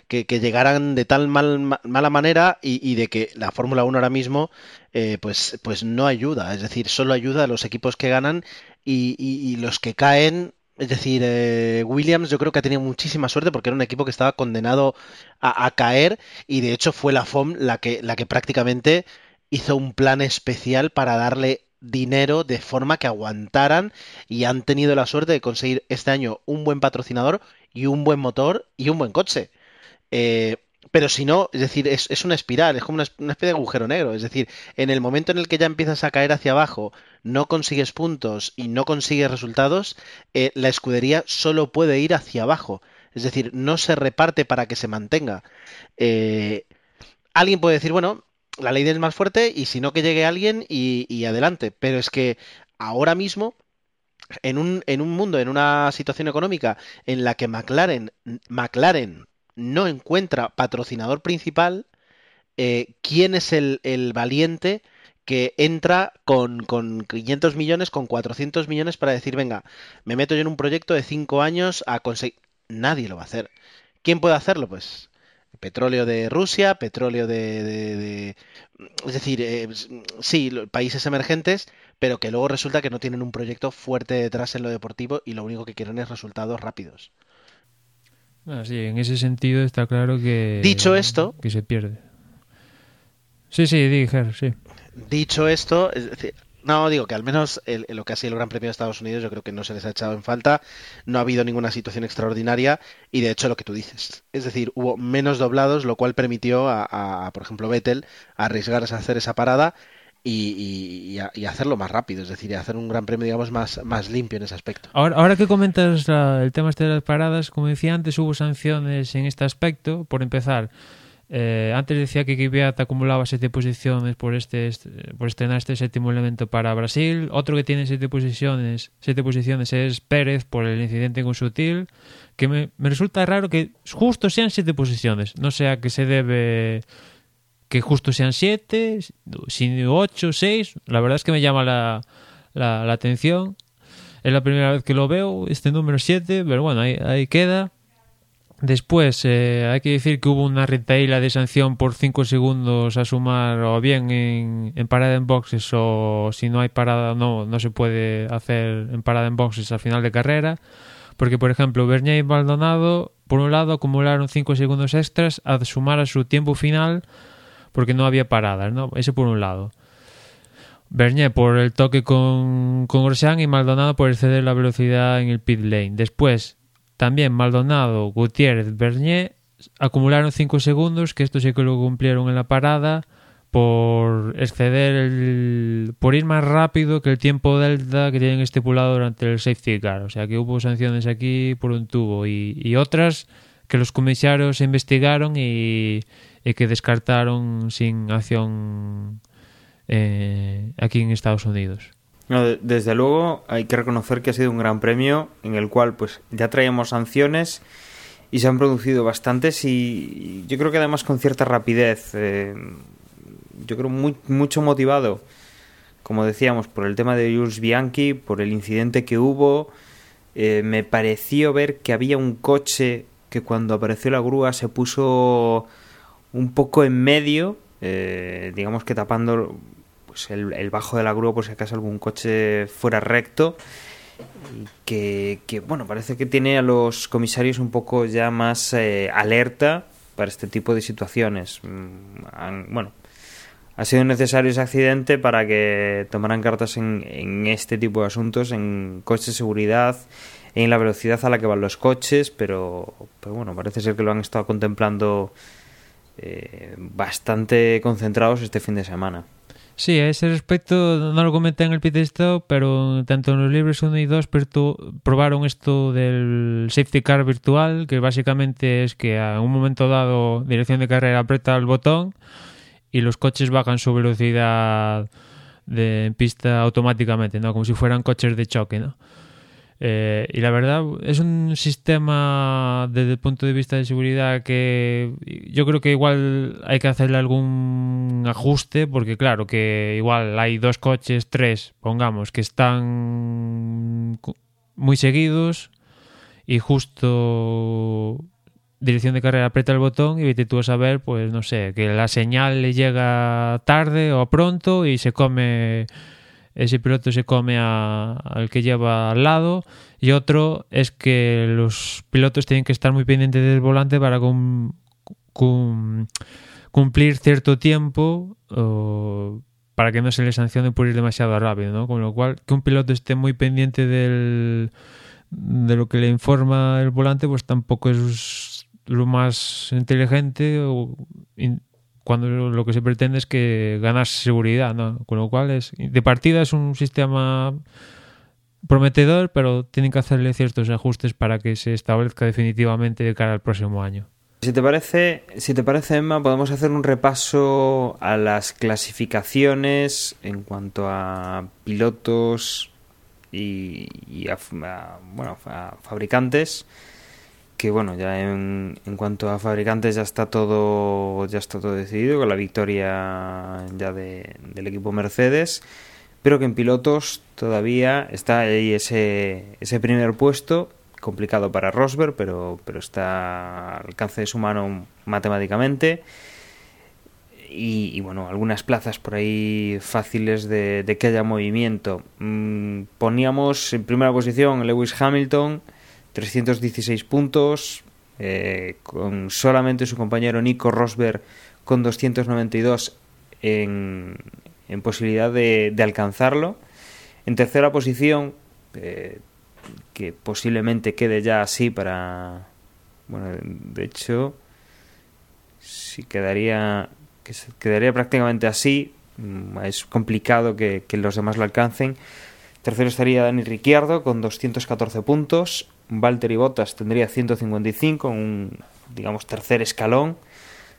que, llegaran de tal mal, mala manera y, y, de que la Fórmula 1 ahora mismo eh, pues, pues no ayuda. Es decir, solo ayuda a los equipos que ganan y, y, y los que caen Es decir, eh, Williams yo creo que ha tenido muchísima suerte porque era un equipo que estaba condenado a, caer y de hecho fue la FOM la que, la que prácticamente hizo un plan especial para darle dinero de forma que aguantaran y han tenido la suerte de conseguir este año un buen patrocinador y un buen motor y un buen coche. Eh, pero si no, es decir, es, es una espiral, es como una, especie de agujero negro. Es decir, en el momento en el que ya empiezas a caer hacia abajo, no consigues puntos y no consigues resultados, eh, la escudería solo puede ir hacia abajo. Es decir, no se reparte para que se mantenga. Eh, alguien puede decir, bueno, la ley es más fuerte y si no que llegue alguien y, y adelante. Pero es que ahora mismo en un, en un, mundo, en una situación económica en la que McLaren, McLaren no encuentra patrocinador principal, eh, ¿quién es el, el, valiente que entra con, con 500 millones, con 400 millones para decir, venga, me meto yo en un proyecto de 5 años a conseguir... Nadie lo va a hacer. ¿Quién puede hacerlo? Pues petróleo de Rusia, petróleo de... de, es decir, eh, sí, países emergentes, pero que luego resulta que no tienen un proyecto fuerte detrás en lo deportivo y lo único que quieren es resultados rápidos. Ah, sí, en ese sentido está claro que... Dicho esto... Que se pierde. Sí, sí, dije, sí. Dicho esto, es decir, no, digo que al menos el, lo que ha sido el Gran Premio de Estados Unidos yo creo que no se les ha echado en falta, no ha habido ninguna situación extraordinaria y de hecho lo que tú dices, es decir, hubo menos doblados, lo cual permitió a, a por ejemplo, Vettel arriesgarse a hacer esa parada y, y, hacerlo más rápido, es decir, hacer un gran premio, digamos, más, más limpio en ese aspecto. Ahora, ahora que comentas el tema este de las paradas, como decía antes, hubo sanciones en este aspecto, por empezar. Eh, antes decía que Kvyat acumulaba siete posiciones por este, este, por estrenar este séptimo elemento para Brasil. Otro que tiene siete posiciones, siete posiciones es Pérez por el incidente con Sutil. Que me, me resulta raro que justo sean siete posiciones. No sé a qué se debe que justo sean siete, ocho, seis. La verdad es que me llama la, la, la, atención. Es la primera vez que lo veo, este número 7, pero bueno, ahí, ahí queda. Después, eh, hay que decir que hubo una retaíla de sanción por 5 segundos a sumar o bien en, en, parada en boxes o si no hay parada, no, no se puede hacer en parada en boxes al final de carrera. Porque, por ejemplo, Bernier y Maldonado, por un lado, acumularon 5 segundos extras a sumar a su tiempo final porque no había paradas, ¿no? Ese por un lado. Bernier por el toque con, con Grosjean y Maldonado por exceder la velocidad en el pit lane. Después, también Maldonado, Gutiérrez, Bernier acumularon 5 segundos, que esto sí que lo cumplieron en la parada, por exceder, el, por ir más rápido que el tiempo delta que tienen estipulado durante el safety car. O sea que hubo sanciones aquí por un tubo y otras que los comisarios investigaron y, que descartaron sin acción eh, aquí en Estados Unidos. No, desde luego hay que reconocer que ha sido un gran premio en el cual pues ya traíamos sanciones y se han producido bastantes y yo creo que además con cierta rapidez eh, yo creo muy, mucho motivado como decíamos por el tema de Jules Bianchi por el incidente que hubo eh, me pareció ver que había un coche que cuando apareció la grúa se puso un poco en medio, eh, digamos que tapando pues el, bajo de la grúa por si acaso algún coche fuera recto. Que, que, bueno, parece que tiene a los comisarios un poco ya más eh, alerta para este tipo de situaciones. Mm, bueno, ha sido necesario ese accidente para que tomaran cartas en, en, este tipo de asuntos, en coches de seguridad, en la velocidad a la que van los coches, pero, pero bueno, parece ser que lo han estado contemplando eh, bastante concentrados este fin de semana. Sí, a ese respecto no lo comenté en el pit stop, pero tanto en los libros 1 y 2 probaron esto del safety car virtual, que básicamente es que a un momento dado dirección de carrera aprieta el botón y los coches bajan su velocidad de pista automáticamente, ¿no? Como si fueran coches de choque, ¿no? Eh, y la verdad es un sistema desde el punto de vista de seguridad que yo creo que igual hay que hacerle algún ajuste porque claro que igual hay dos coches, tres, pongamos, que están muy seguidos y justo dirección de carrera aprieta el botón y vete tú a saber, pues no sé, que la señal le llega tarde o pronto y se come ese piloto se come al que lleva al lado y otro es que los pilotos tienen que estar muy pendientes del volante para cumplir cierto tiempo para que no se le sancione por ir demasiado rápido, ¿no? Con lo cual, que un piloto esté muy pendiente del, de lo que le informa el volante, pues tampoco es lo más inteligente o cuando lo que se pretende es que ganas seguridad, ¿no? Con lo cual es de partida es un sistema prometedor, pero tienen que hacerle ciertos ajustes para que se establezca definitivamente de cara al próximo año. Si te parece, si te parece Emma, podemos hacer un repaso a las clasificaciones en cuanto a pilotos y, a, bueno, a fabricantes que bueno, ya en, en, cuanto a fabricantes ya está todo ya está todo decidido con la victoria ya de, del equipo Mercedes, pero que en pilotos todavía está ahí ese, ese primer puesto complicado para Rosberg, pero, pero está al alcance de su mano matemáticamente. Y, bueno, algunas plazas por ahí fáciles de, de que haya movimiento. Mm, poníamos en primera posición Lewis Hamilton, 316 puntos, eh, con solamente su compañero Nico Rosberg con 292 en, en posibilidad de, alcanzarlo. En tercera posición, eh, que posiblemente quede ya así para... Bueno, de hecho, si quedaría, que quedaría prácticamente así, mm, es complicado que, que los demás lo alcancen. Tercero estaría Dani Ricciardo con 214 puntos. Valtteri Bottas tendría 155, un digamos tercer escalón,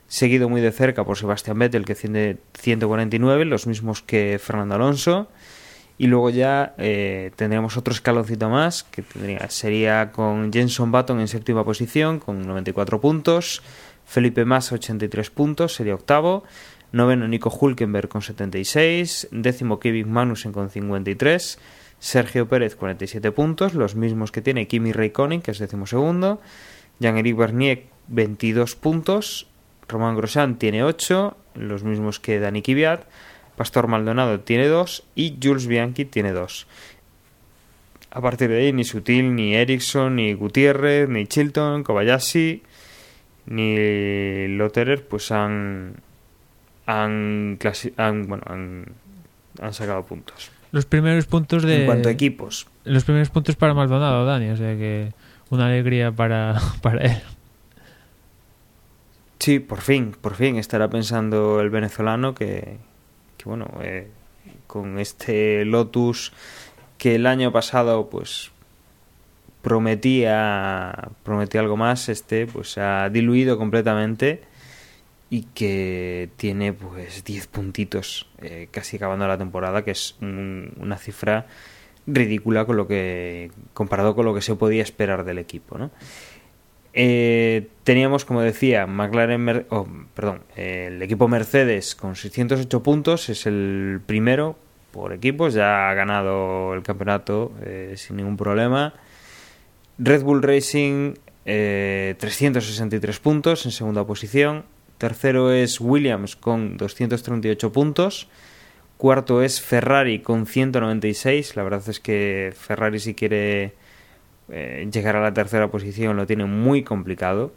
seguido muy de cerca por Sebastián Vettel que tiene 149, los mismos que Fernando Alonso. Y luego ya eh, tendríamos otro escaloncito más, que tendría, sería con Jenson Button en séptima posición, con 94 puntos. Felipe Massa, 83 puntos, sería octavo. Noveno, Nico Hulkenberg con 76. Décimo, Kevin Magnussen con 53. Sergio Pérez 47 puntos, los mismos que tiene Kimi Raikkonen, que es decimosegundo, Jean-Éric Bernier 22 puntos, Román Grosjean tiene 8, los mismos que Dani Kvyat, Pastor Maldonado tiene 2 y Jules Bianchi tiene 2. A partir de ahí ni Sutil, ni Ericsson, ni Gutiérrez, ni Chilton, Kobayashi, ni Lotterer pues han han, han, bueno, han, han sacado puntos los primeros puntos de. En cuanto a equipos. Los primeros puntos para Maldonado, Dani. O sea que una alegría para, para él. Sí, por fin, por fin estará pensando el venezolano que, que bueno, eh, con este Lotus que el año pasado pues prometía prometía algo más, este pues ha diluido completamente y que tiene pues 10 puntitos eh, casi acabando la temporada, que es una cifra ridícula con lo que comparado con lo que se podía esperar del equipo, ¿no? Eh, teníamos, como decía, McLaren, oh, perdón, el equipo Mercedes con 608 puntos, es el primero por equipos, ya ha ganado el campeonato eh, sin ningún problema. Red Bull Racing 363 puntos en segunda posición. Tercero es Williams con 238 puntos. Cuarto es Ferrari con 196. La verdad es que Ferrari si quiere eh, llegar a la tercera posición lo tiene muy complicado.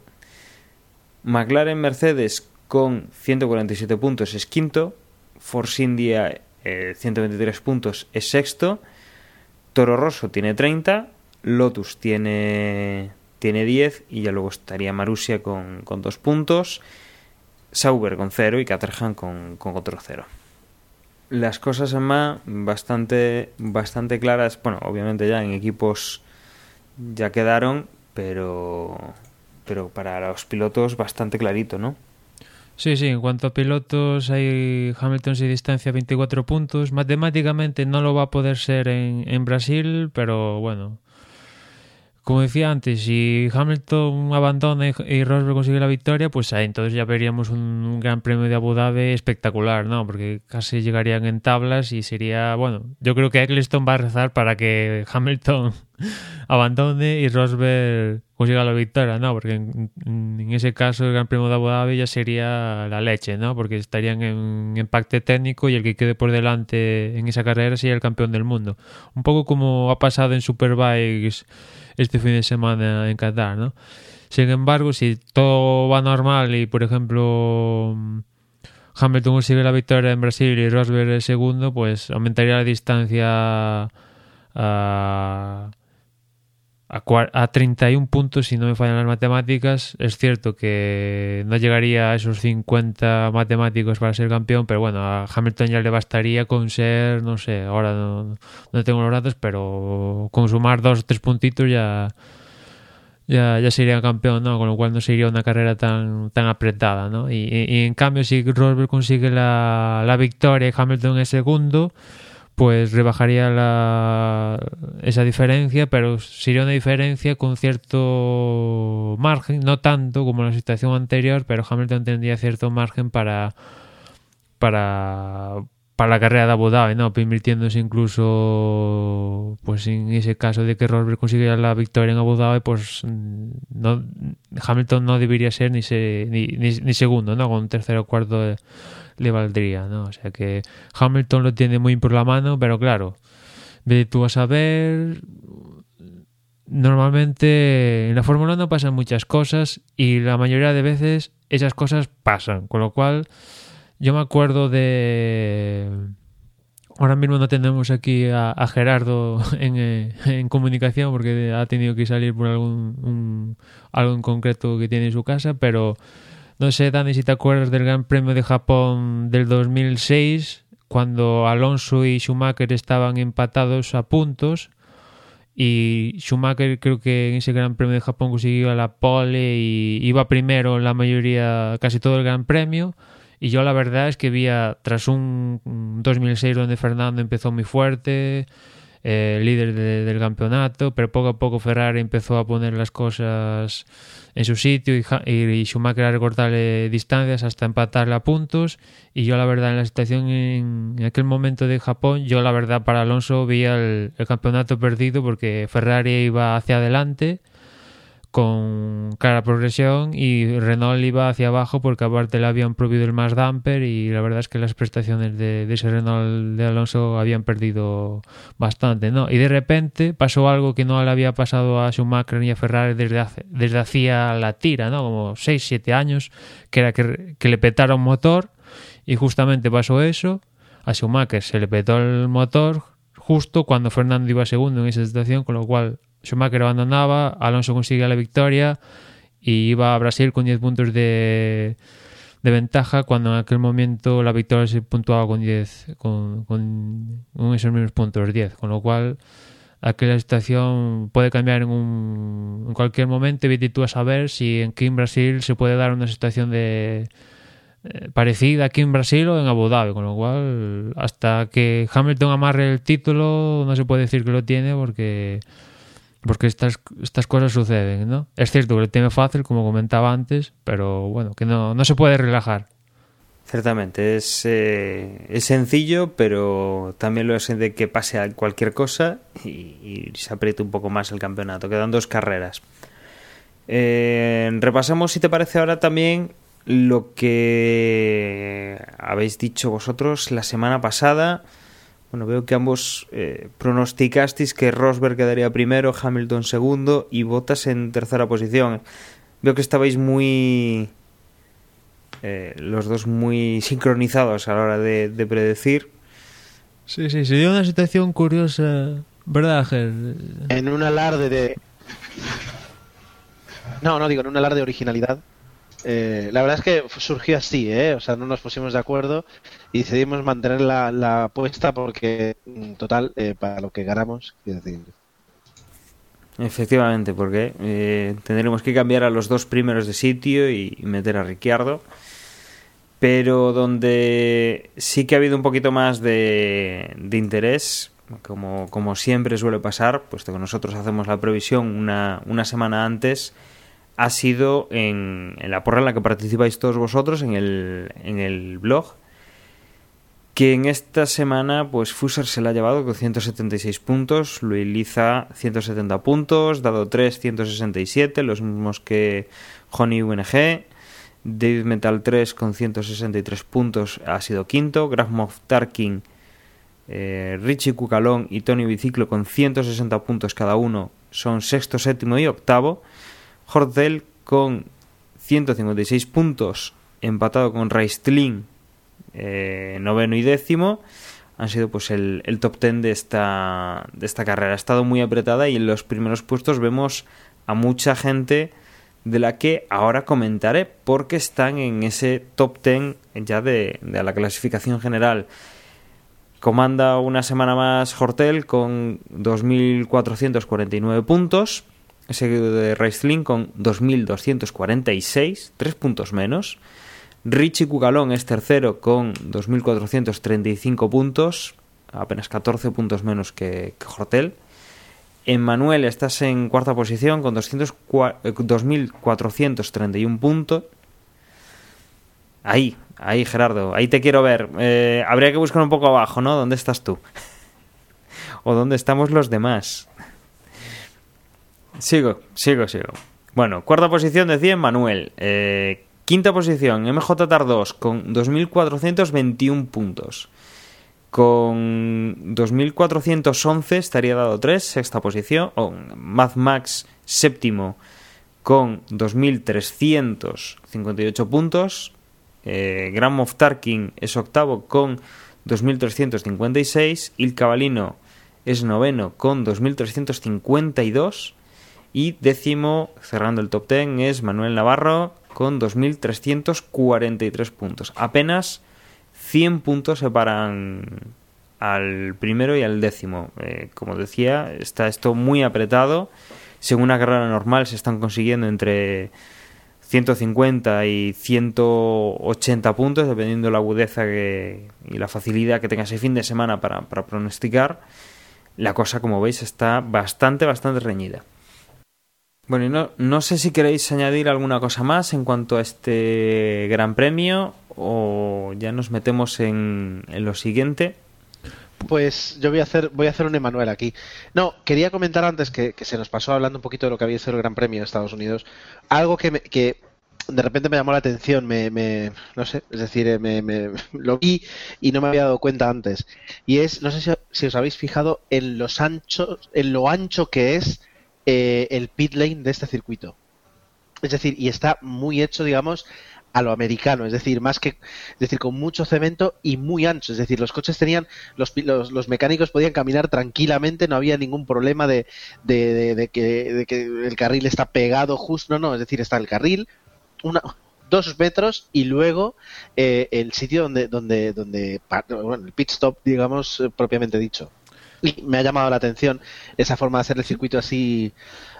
McLaren Mercedes con 147 puntos es quinto. Force India 123 eh, puntos es sexto. Toro Rosso tiene 30. Lotus tiene, tiene 10 y ya luego estaría Marussia con, con 2 puntos. Sauber con cero y Caterham con, con otro cero. Las cosas en más bastante, bastante claras, bueno, obviamente ya en equipos ya quedaron, pero, pero para los pilotos bastante clarito, ¿no? Sí, sí, en cuanto a pilotos, hay Hamilton se distancia 24 puntos. Matemáticamente no lo va a poder ser en, en Brasil, pero bueno, como decía antes, si Hamilton abandona y Rosberg consigue la victoria, pues ahí entonces ya veríamos un, gran premio de Abu Dhabi espectacular, ¿no? Porque casi llegarían en tablas y sería, bueno, yo creo que Eccleston va a rezar para que Hamilton abandone y Rosberg consiga la victoria, ¿no? Porque en, ese caso el Gran Premio de Abu Dhabi ya sería la leche, ¿no? Porque estarían en impacto técnico y el que quede por delante en esa carrera sería el campeón del mundo. Un poco como ha pasado en Superbikes este fin de semana en Qatar, ¿no? Sin embargo, si todo va normal y, por ejemplo, Hamilton consigue la victoria en Brasil y Rosberg el segundo, pues aumentaría la distancia a, a, 31 puntos si no me fallan las matemáticas. Es cierto que no llegaría a esos 50 matemáticos para ser campeón, pero bueno, a Hamilton ya le bastaría con ser, no sé, ahora no, no tengo los datos, pero con sumar dos o tres puntitos ya, ya, ya sería campeón, ¿no? Con lo cual no sería una carrera tan, tan apretada, ¿no? Y, y en cambio, si Rosberg consigue la, la victoria y Hamilton es segundo, pues rebajaría la, esa diferencia, pero sería una diferencia con cierto margen, no tanto como en la situación anterior, pero Hamilton tendría cierto margen para para para la carrera de Abu Dhabi, ¿no? Permitiéndose incluso, pues en ese caso de que Rosberg consiguiera la victoria en Abu Dhabi, pues no, Hamilton no debería ser ni, ni, segundo, ¿no? Con tercero o cuarto le valdría, ¿no? O sea que Hamilton lo tiene muy por la mano, pero claro, tú vas a ver, normalmente en la Fórmula 1 pasan muchas cosas y la mayoría de veces esas cosas pasan, con lo cual yo me acuerdo de... Ahora mismo no tenemos aquí a, Gerardo en, en, comunicación porque ha tenido que salir por algún algo en concreto que tiene en su casa, pero no sé, Dani, si te acuerdas del Gran Premio de Japón del 2006, cuando Alonso y Schumacher estaban empatados a puntos y Schumacher creo que en ese Gran Premio de Japón consiguió la pole y iba primero la mayoría, casi todo el Gran Premio. Y yo la verdad es que vi tras un 2006 donde Fernando empezó muy fuerte, eh, líder del campeonato, pero poco a poco Ferrari empezó a poner las cosas en su sitio y, y, Schumacher a recortarle distancias hasta empatarle a puntos. Y yo la verdad en la situación en, aquel momento de Japón yo la verdad para Alonso veía el campeonato perdido porque Ferrari iba hacia adelante con clara progresión y Renault iba hacia abajo porque aparte le habían prohibido el más damper y la verdad es que las prestaciones de, ese Renault de Alonso habían perdido bastante, ¿no? Y de repente pasó algo que no le había pasado a Schumacher ni a Ferrari desde, desde hacía la tira, ¿no? Como 6, 7 años, que era que, que le petara un motor y justamente pasó eso, a Schumacher se le petó el motor justo cuando Fernando iba segundo en esa situación, con lo cual Schumacher abandonaba, Alonso consigue la victoria y iba a Brasil con 10 puntos de, de, ventaja cuando en aquel momento la victoria se puntuaba con 10 con, con, esos mismos puntos 10 con lo cual aquella situación puede cambiar en, un, en cualquier momento y tú a saber si en Brasil se puede dar una situación de eh, parecida aquí en Brasil o en Abu Dhabi, con lo cual hasta que Hamilton amarre el título no se puede decir que lo tiene porque porque estas, estas cosas suceden, ¿no? Es cierto que lo tiene fácil, como comentaba antes, pero bueno, que no, no se puede relajar. Ciertamente, es, eh, es sencillo, pero también lo es de que pase cualquier cosa y, se apriete un poco más el campeonato. Quedan dos carreras. Eh, repasamos, si te parece, ahora también lo que habéis dicho vosotros la semana pasada bueno, veo que ambos eh, pronosticasteis que Rosberg quedaría primero, Hamilton segundo y Bottas en tercera posición. Veo que estabais muy... Eh, los dos muy sincronizados a la hora de, predecir. Sí, sí, se dio una situación curiosa, ¿verdad, Ger? En un alarde de... No, no digo, en un alarde de originalidad eh, la verdad es que surgió así, ¿eh? O sea, no nos pusimos de acuerdo y decidimos mantener la, apuesta porque, mm, total, eh, para lo que ganamos, quiero decir. Efectivamente, porque eh, tendremos que cambiar a los dos primeros de sitio y meter a Ricciardo. Pero donde sí que ha habido un poquito más de, de interés, como, como siempre suele pasar, puesto que nosotros hacemos la previsión una, una semana antes, ha sido en, la porra en la que participáis todos vosotros en el, blog, que en esta semana pues Fuser se la ha llevado con 176 puntos, Luis Liza 170 puntos, Dado 3 167, los mismos que Honey UNG, David Metal 3 con 163 puntos ha sido quinto, Graf Tarkin, eh, Richie Cucalón y Tony Biciclo con 160 puntos cada uno son sexto, séptimo y octavo, Hortel con 156 puntos empatado con Raistlin eh, noveno y décimo han sido pues el, top ten de esta, de esta carrera. Ha estado muy apretada y en los primeros puestos vemos a mucha gente de la que ahora comentaré porque están en ese top ten ya de, de la clasificación general. Comanda una semana más Hortel con 2.449 puntos, seguido de Raistlin con 2.246, tres puntos menos. Richie Cugalón es tercero con 2.435 puntos, apenas 14 puntos menos que, que Hortel. Emmanuel estás en cuarta posición con 2.431 eh, puntos. Ahí, ahí Gerardo, ahí te quiero ver. Eh, habría que buscar un poco abajo, ¿no? ¿Dónde estás tú? ¿O dónde estamos los demás? Sigo, sigo, sigo. Bueno, cuarta posición decía Emmanuel. Eh, Quinta posición, MJ Tar2 con 2.421 puntos. Con 2.411 estaría dado 3, sexta posición. O Mad Max séptimo con 2.358 puntos. Eh, Moff Tarkin es octavo con 2.356. Il Cavalino es noveno con 2.352. Y décimo, cerrando el top 10, es Manuel Navarro con 2.343 puntos. Apenas 100 puntos separan al primero y al décimo. Eh, como decía, está esto muy apretado. Según una carrera normal se están consiguiendo entre 150 y 180 puntos, dependiendo la agudeza y la facilidad que tenga ese fin de semana para, para pronosticar. La cosa, como veis, está bastante, bastante reñida. Bueno, y no, no sé si queréis añadir alguna cosa más en cuanto a este Gran Premio o ya nos metemos en, lo siguiente. Pues yo voy a hacer voy a hacer un Emanuel aquí. No, quería comentar antes que, se nos pasó hablando un poquito de lo que había sido el Gran Premio de Estados Unidos, algo que, que de repente me llamó la atención, me, me no sé, es decir, eh, me, me, lo vi y no me había dado cuenta antes. Y es, no sé si, si os habéis fijado en los anchos, en lo ancho que es eh, el pit lane de este circuito. Es decir, y está muy hecho, digamos, a lo americano, es decir, más que, es decir, con mucho cemento y muy ancho, es decir, los coches tenían, los, los, mecánicos podían caminar tranquilamente, no había ningún problema de, de, que, el carril está pegado justo, no, no, es decir, está el carril, una, dos metros y luego eh, el sitio donde, donde, donde, bueno, el pit stop, digamos, eh, propiamente dicho. Y me ha llamado la atención esa forma de hacer el circuito así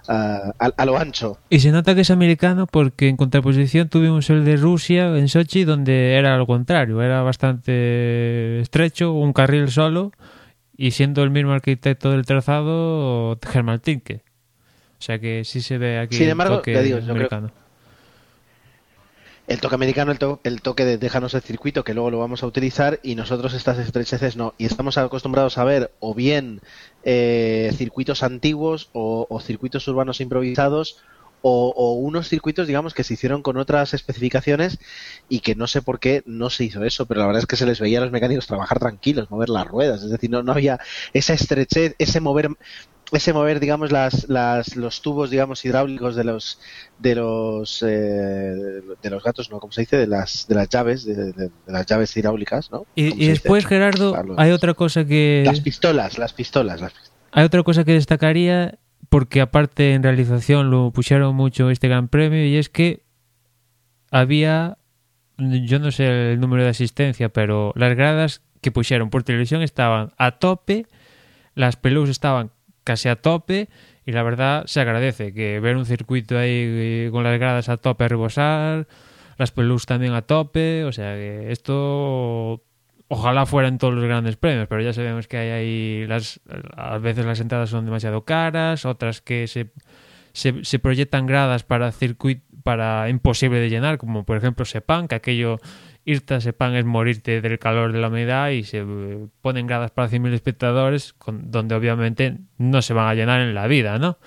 uh, a, a, lo ancho. Y se nota que es americano porque en contraposición tuvimos el de Rusia en Sochi donde era lo contrario, era bastante estrecho, un carril solo y siendo el mismo arquitecto del trazado, Germán Tinke. O sea que sí se ve aquí Sin embargo, digo, americano el toque americano, el, toque de déjanos el circuito, que luego lo vamos a utilizar, y nosotros estas estrecheces no. Y estamos acostumbrados a ver o bien eh, circuitos antiguos o, circuitos urbanos improvisados o, unos circuitos, digamos, que se hicieron con otras especificaciones y que no sé por qué no se hizo eso, pero la verdad es que se les veía a los mecánicos trabajar tranquilos, mover las ruedas, es decir, no, no había esa estrechez, ese mover ese mover digamos las, las, los tubos digamos hidráulicos de los de los eh, de los gatos no como se dice de las de las llaves de, las llaves hidráulicas no y, después Gerardo hay otra cosa que las pistolas las pistolas las hay otra cosa que destacaría porque aparte en realización lo pusieron mucho este gran premio y es que había yo no sé el número de asistencia pero las gradas que pusieron por televisión estaban a tope las pelus estaban casi a tope y la verdad se agradece que ver un circuito ahí con las gradas a tope a rebosar, las pelus también a tope, o sea que esto ojalá fuera en todos los grandes premios, pero ya sabemos que hay ahí las a veces las entradas son demasiado caras, otras que se se, proyectan gradas para circuito para imposible de llenar, como por ejemplo Sepan, que aquello irte a Sepang es morirte del calor de la humedad y se eh, ponen gradas para 100.000 espectadores, con, donde obviamente no se van a llenar en la vida, ¿no?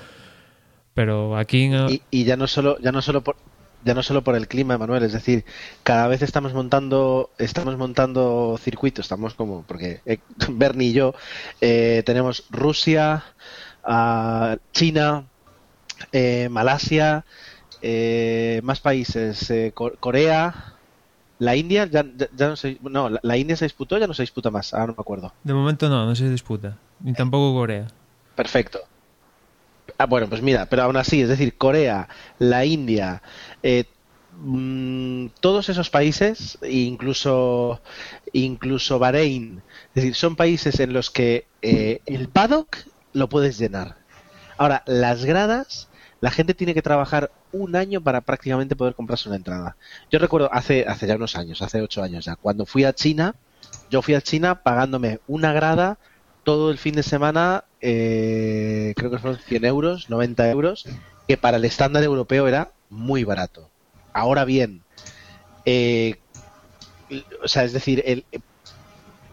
Pero aquí... Y, y ya no solo, ya no solo por, ya no solo por el clima, Manuel, es decir, cada vez estamos montando, estamos montando circuitos, estamos como, porque eh, Bernie y yo eh, tenemos Rusia, uh, China, eh, Malasia, eh, más países, eh, Corea, la India, ya, ya, ya, no sé, no, la, la, India se disputó, ya no se disputa más, ahora no me acuerdo. De momento no, no se disputa, ni tampoco Corea. Perfecto. Ah, bueno, pues mira, pero aún así, es decir, Corea, la India, eh, mmm, todos esos países, incluso, incluso Bahrein, es decir, son países en los que eh, el paddock lo puedes llenar. Ahora, las gradas, la gente tiene que trabajar un año para prácticamente poder comprarse una entrada. Yo recuerdo hace, hace ya unos años, hace ocho años ya, cuando fui a China, yo fui a China pagándome una grada todo el fin de semana, eh, creo que fueron 100 euros, 90 euros, que para el estándar europeo era muy barato. Ahora bien, eh, o sea, es decir, el,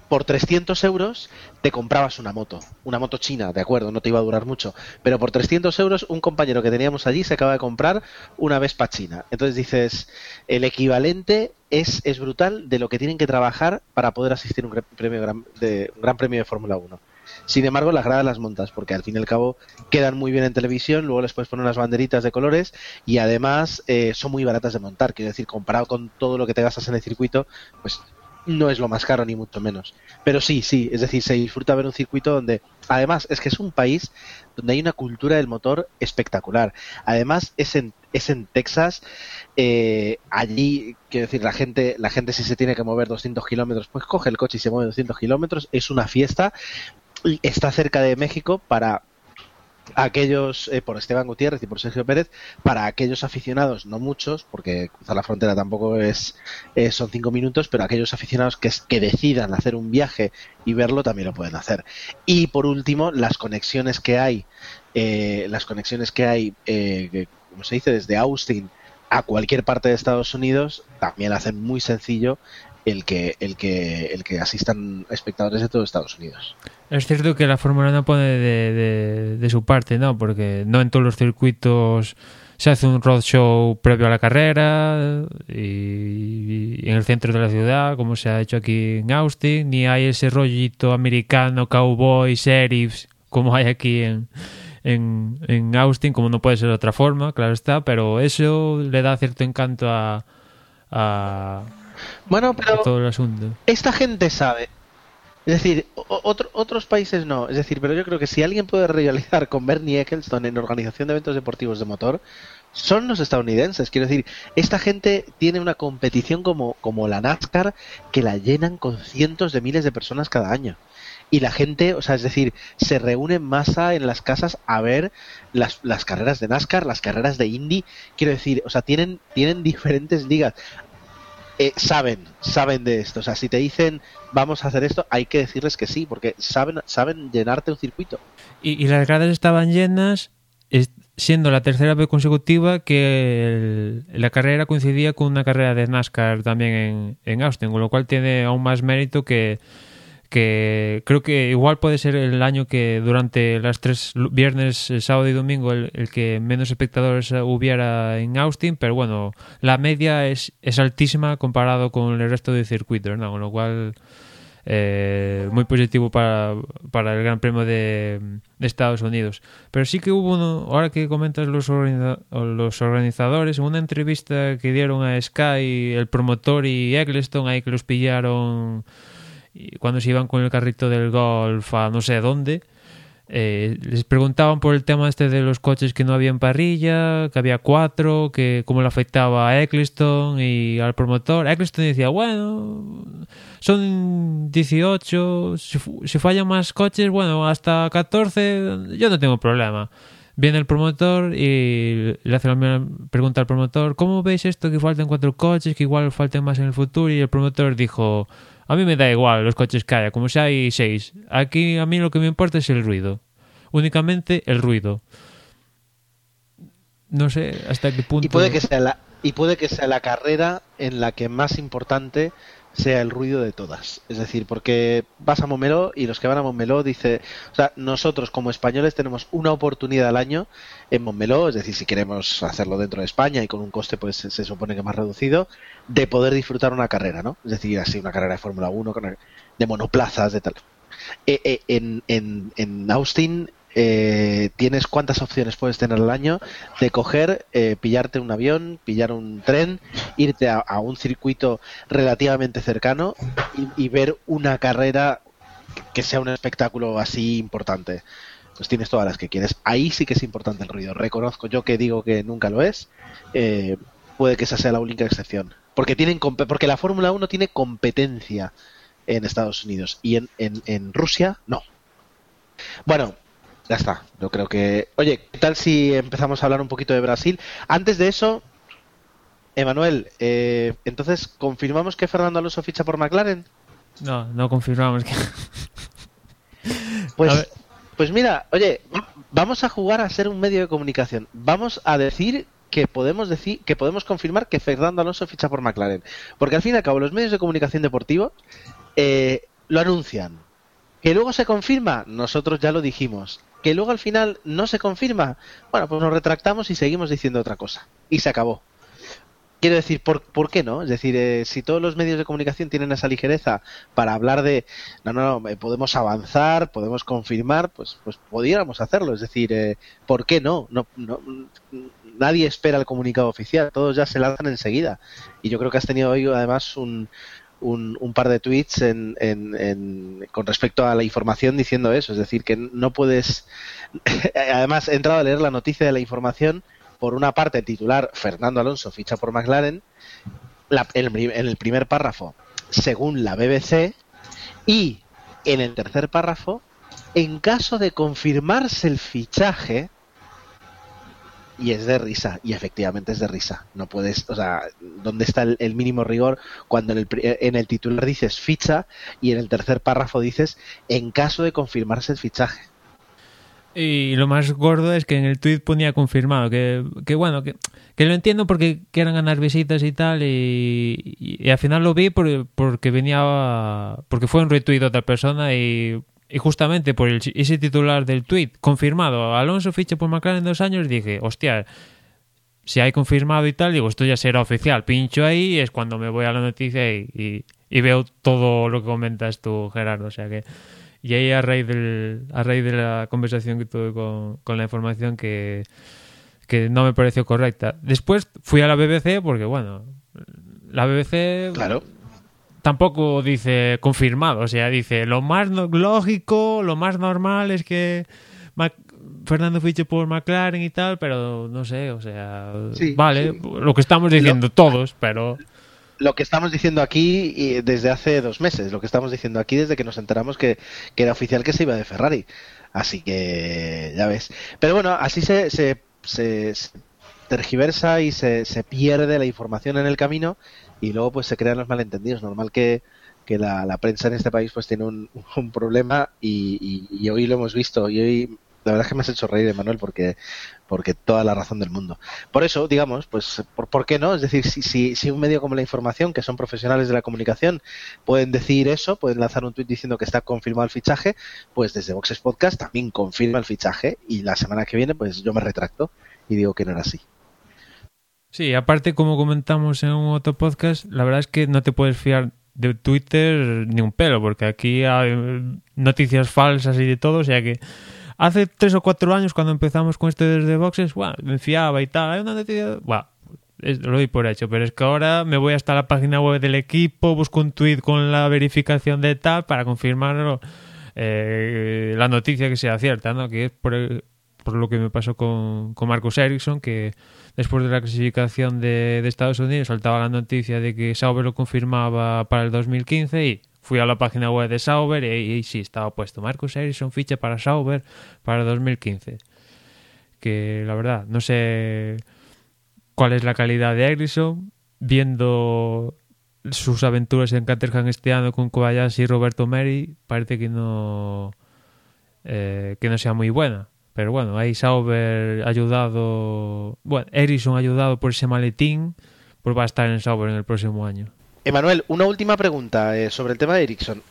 por 300 euros te comprabas una moto, una moto china, de acuerdo, no te iba a durar mucho, pero por 300 euros un compañero que teníamos allí se acaba de comprar una Vespa china. Entonces dices, el equivalente es, es brutal de lo que tienen que trabajar para poder asistir a un gran premio de, un gran premio de Fórmula 1. Sin embargo, las gradas las montas, porque al fin y al cabo quedan muy bien en televisión, luego les puedes poner unas banderitas de colores y además eh, son muy baratas de montar. Quiero decir, comparado con todo lo que te gastas en el circuito, pues no es lo más caro ni mucho menos. Pero sí, sí, es decir, se disfruta ver un circuito donde, además, es que es un país donde hay una cultura del motor espectacular. Además, es en, es en Texas, eh, allí, quiero decir, la gente, la gente si se tiene que mover 200 kilómetros, pues coge el coche y se mueve 200 kilómetros, es una fiesta está cerca de México para aquellos, eh, por Esteban Gutiérrez y por Sergio Pérez, para aquellos aficionados, no muchos, porque cruzar la frontera tampoco es, eh, son cinco minutos, pero aquellos aficionados que, que decidan hacer un viaje y verlo también lo pueden hacer. Y por último, las conexiones que hay, eh, las conexiones que hay, como se dice, desde Austin a cualquier parte de Estados Unidos, también hacen muy sencillo el que, el que, el que asistan espectadores de todo Estados Unidos. Es cierto que la Fórmula 1 pone de, de, su parte, ¿no? Porque no en todos los circuitos se hace un roadshow previo a la carrera y, y, en el centro de la ciudad, como se ha hecho aquí en Austin, ni hay ese rollito americano, cowboy, sheriffs, como hay aquí en, en, en Austin, como no puede ser de otra forma, claro está, pero eso le da cierto encanto a, a bueno, pero todo el asunto. esta gente sabe. Es decir, otro, otros países no. Es decir, pero yo creo que si alguien puede rivalizar con Bernie Eccleston en organización de eventos deportivos de motor, son los estadounidenses. Quiero decir, esta gente tiene una competición como, como la NASCAR que la llenan con cientos de miles de personas cada año. Y la gente, o sea, es decir, se reúne en masa en las casas a ver las, las carreras de NASCAR, las carreras de Indy. Quiero decir, o sea, tienen, tienen diferentes ligas eh, saben, saben de esto. O sea, si te dicen vamos a hacer esto, hay que decirles que sí, porque saben, saben llenarte un circuito. Y, y las gradas estaban llenas, siendo la tercera vez consecutiva que la carrera coincidía con una carrera de NASCAR también en, en Austin, con lo cual tiene aún más mérito que que creo que igual puede ser el año que durante las tres viernes, sábado y domingo el, que menos espectadores hubiera en Austin, pero bueno, la media es, es altísima comparado con el resto de circuitos, ¿no? con lo cual eh, muy positivo para, para el Gran Premio de, de, Estados Unidos. Pero sí que hubo, uno, ahora que comentas los, organiza, los organizadores, una entrevista que dieron a Sky, el promotor y Eccleston, ahí que los pillaron cuando se iban con el carrito del golf a no sé dónde, eh, les preguntaban por el tema este de los coches que no había en parrilla, que había cuatro, que cómo le afectaba a Eccleston y al promotor. Eccleston decía, bueno, son 18, si, si fallan más coches, bueno, hasta 14, yo no tengo problema. Viene el promotor y le hace la pregunta al promotor, ¿cómo veis esto que faltan cuatro coches, que igual falten más en el futuro? Y el promotor dijo, a mí me da igual los coches que haya, como si hay seis. Aquí a mí lo que me importa es el ruido. Únicamente el ruido. No sé hasta qué punto. Y puede que sea la, y puede que sea la carrera en la que más importante sea el ruido de todas. Es decir, porque vas a Montmeló y los que van a Montmeló dice, o sea, nosotros como españoles tenemos una oportunidad al año en Montmeló, es decir, si queremos hacerlo dentro de España y con un coste pues se supone que más reducido, de poder disfrutar una carrera, ¿no? Es decir, así una carrera de Fórmula 1, de monoplazas, de tal. Eh, eh, en, en, en Austin eh, tienes cuántas opciones puedes tener al año de coger, eh, pillarte un avión, pillar un tren, irte a, un circuito relativamente cercano y, ver una carrera que sea un espectáculo así importante. Pues tienes todas las que quieres. Ahí sí que es importante el ruido. Reconozco yo que digo que nunca lo es. Eh, puede que esa sea la única excepción. Porque, tienen, porque la Fórmula 1 tiene competencia en Estados Unidos y en, Rusia no. Bueno, ya está. Yo creo que. Oye, ¿qué tal si empezamos a hablar un poquito de Brasil? Antes de eso, Emanuel, eh, entonces, ¿confirmamos que Fernando Alonso ficha por McLaren? No, no confirmamos que. Pues, pues mira, oye, vamos a jugar a ser un medio de comunicación. Vamos a decir que podemos decir que podemos confirmar que Fernando Alonso ficha por McLaren, porque al fin y al cabo los medios de comunicación deportivo eh, lo anuncian. Que luego se confirma, nosotros ya lo dijimos que luego al final no se confirma, bueno, pues nos retractamos y seguimos diciendo otra cosa. Y se acabó. Quiero decir, ¿por, ¿por qué no? Es decir, eh, si todos los medios de comunicación tienen esa ligereza para hablar de, no, no, no, eh, podemos avanzar, podemos confirmar, pues, pues pudiéramos hacerlo. Es decir, eh, ¿por qué no? no, no nadie espera el comunicado oficial, todos ya se lanzan enseguida. Y yo creo que has tenido hoy además un, un, par de tweets en, con respecto a la información diciendo eso, es decir, que no puedes. Además, he entrado a leer la noticia de la información. Por una parte, titular Fernando Alonso ficha por McLaren. en el primer párrafo, según la BBC. Y en el tercer párrafo, en caso de confirmarse el fichaje, y es de risa, y efectivamente es de risa. No puedes, o sea, ¿dónde está el, mínimo rigor cuando en el, en el, titular dices ficha y en el tercer párrafo dices en caso de confirmarse el fichaje? Y lo más gordo es que en el tweet ponía confirmado, que, que bueno, que, que, lo entiendo porque quieren ganar visitas y tal, y, al final lo vi por, porque venía, porque fue un retweet de otra persona y y justamente por el, ese titular del tweet, confirmado, Alonso ficha por McLaren en dos años, dije, hostia, si hay confirmado y tal, digo, esto ya será oficial. Pincho ahí y es cuando me voy a la noticia y, y, veo todo lo que comentas tú, Gerardo. O sea que. Y ahí a raíz, del, a raíz de la conversación que tuve con, con la información que, que no me pareció correcta. Después fui a la BBC porque, bueno, la BBC. Claro tampoco dice confirmado, o sea, dice lo más lógico, lo más normal es que Fernando fiche por McLaren y tal, pero no sé, o sea, vale, lo que estamos diciendo todos, pero lo que estamos diciendo aquí desde hace dos meses, lo que estamos diciendo aquí desde que nos enteramos que, era oficial que se iba de Ferrari. Así que ya ves. Pero bueno, así se, se, se, tergiversa y se, se pierde la información en el camino y luego pues se crean los malentendidos. Normal que, que la, la, prensa en este país pues tiene un, un problema y, y, hoy lo hemos visto y hoy la verdad es que me has hecho reír, Manuel, porque porque toda la razón del mundo. Por eso, digamos, pues, ¿por, ¿por qué no? Es decir, si, si, si, un medio como la información, que son profesionales de la comunicación, pueden decir eso, pueden lanzar un tuit diciendo que está confirmado el fichaje, pues desde Voxes Podcast también confirma el fichaje y la semana que viene, pues yo me retracto y digo que no era así. Sí, aparte, como comentamos en un otro podcast, la verdad es que no te puedes fiar de Twitter ni un pelo, porque aquí hay noticias falsas y de todo, o sea que hace tres o cuatro años cuando empezamos con esto desde boxes, bueno, me fiaba y tal, hay una noticia, bueno, lo doy por hecho, pero es que ahora me voy hasta la página web del equipo, busco un tweet con la verificación de tal para confirmarlo, eh, la noticia que sea cierta, ¿no? Que es por, lo que me pasó con, con Marcus Ericsson, que después de la clasificación de, Estados Unidos saltaba la noticia de que Sauber lo confirmaba para el 2015 y fui a la página web de Sauber y, sí, estaba puesto Marcus Ericsson ficha para Sauber para el 2015. Que la verdad, no sé cuál es la calidad de Ericsson, viendo sus aventuras en Caterham este año con Kobayashi y Roberto Meri, parece que no, eh, que no sea muy buena Pero bueno, ahí Sauber ayudado, bueno, Ericsson ayudado por ese maletín, pues va a estar en Sauber en el próximo año. Emanuel, una última pregunta eh, sobre el tema de Ericsson.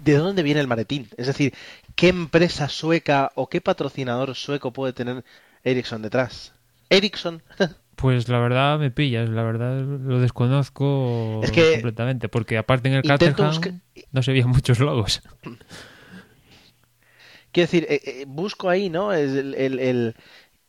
¿De dónde viene el maletín? Es decir, ¿qué empresa sueca o qué patrocinador sueco puede tener Ericsson detrás? ¿Ericsson? Pues la verdad me pillas, la verdad lo desconozco completamente, porque aparte en el Caterham no se veían muchos logos. Quiero decir, eh, eh, busco ahí, ¿no? El, el,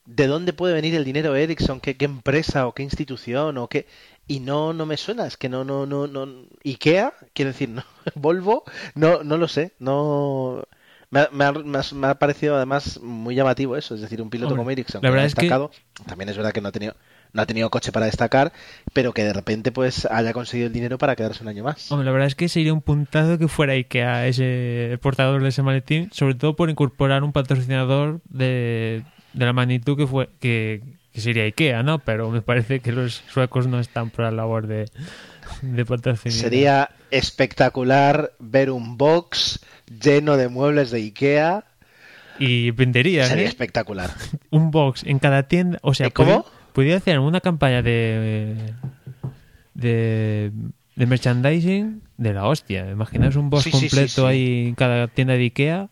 de dónde puede venir el dinero Ericsson, ¿Qué, qué empresa o qué institución o qué y no no me suena, es que no no no no. IKEA, quiero decir, no. Volvo, no no lo sé, no. Me ha, parecido además muy llamativo eso, es decir, un piloto como Ericsson la verdad destacado, también es verdad que no ha tenido no ha tenido coche para destacar, pero que de repente pues haya conseguido el dinero para quedarse un año más. Hombre, la verdad es que sería un puntado que fuera IKEA ese portador de ese maletín, sobre todo por incorporar un patrocinador de, de la magnitud que fue que, sería IKEA, ¿no? Pero me parece que los suecos no están por la labor de, de patrocinar. Sería espectacular ver un box lleno de muebles de IKEA. Y vendería, Sería ¿eh? espectacular. un box en cada tienda. O sea, ¿cómo? Podría hacer una campaña de, de, de merchandising de la hostia. Imaginaos un box completo ahí en cada tienda de Ikea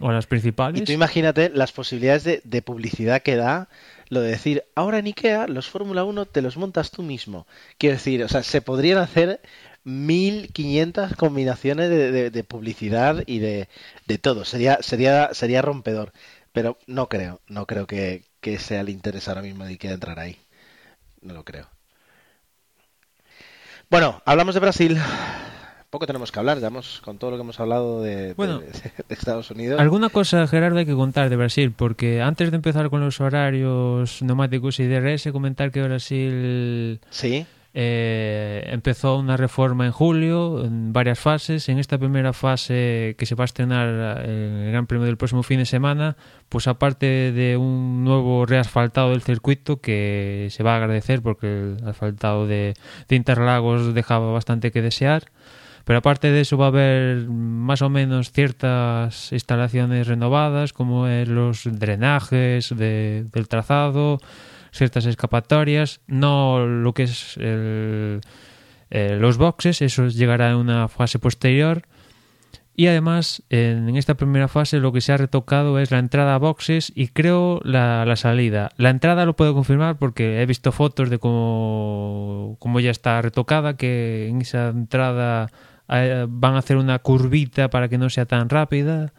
o las principales. Y tú imagínate las posibilidades de, de, publicidad que da lo de decir, ahora en Ikea los Fórmula 1 te los montas tú mismo. Quiero decir, o sea, se podrían hacer 1500 combinaciones de, de publicidad y de, de, todo. Sería, sería, sería rompedor. Pero no creo, no creo que, que sea el interés ahora mismo de Ikea entrar ahí. No lo creo. Bueno, hablamos de Brasil. Poco tenemos que hablar, ya hemos, con todo lo que hemos hablado de, Estados Unidos. Alguna cosa, Gerardo, hay que contar de Brasil, porque antes de empezar con los horarios neumáticos y DRS, comentar que Brasil sí. Eh, empezó una reforma en julio en varias fases. En esta primera fase que se va a estrenar en el Gran Premio del próximo fin de semana, pues aparte de un nuevo reasfaltado del circuito que se va a agradecer porque el asfaltado de, de Interlagos dejaba bastante que desear. Pero aparte de eso va a haber más o menos ciertas instalaciones renovadas como los drenajes del trazado, ciertas escapatorias, no lo que es el, eh, los boxes, eso llegará en una fase posterior. Y además, en, esta primera fase lo que se ha retocado es la entrada a boxes y creo la, salida. La entrada lo puedo confirmar porque he visto fotos de cómo, cómo ya está retocada, que en esa entrada eh, van a hacer una curvita para que no sea tan rápida.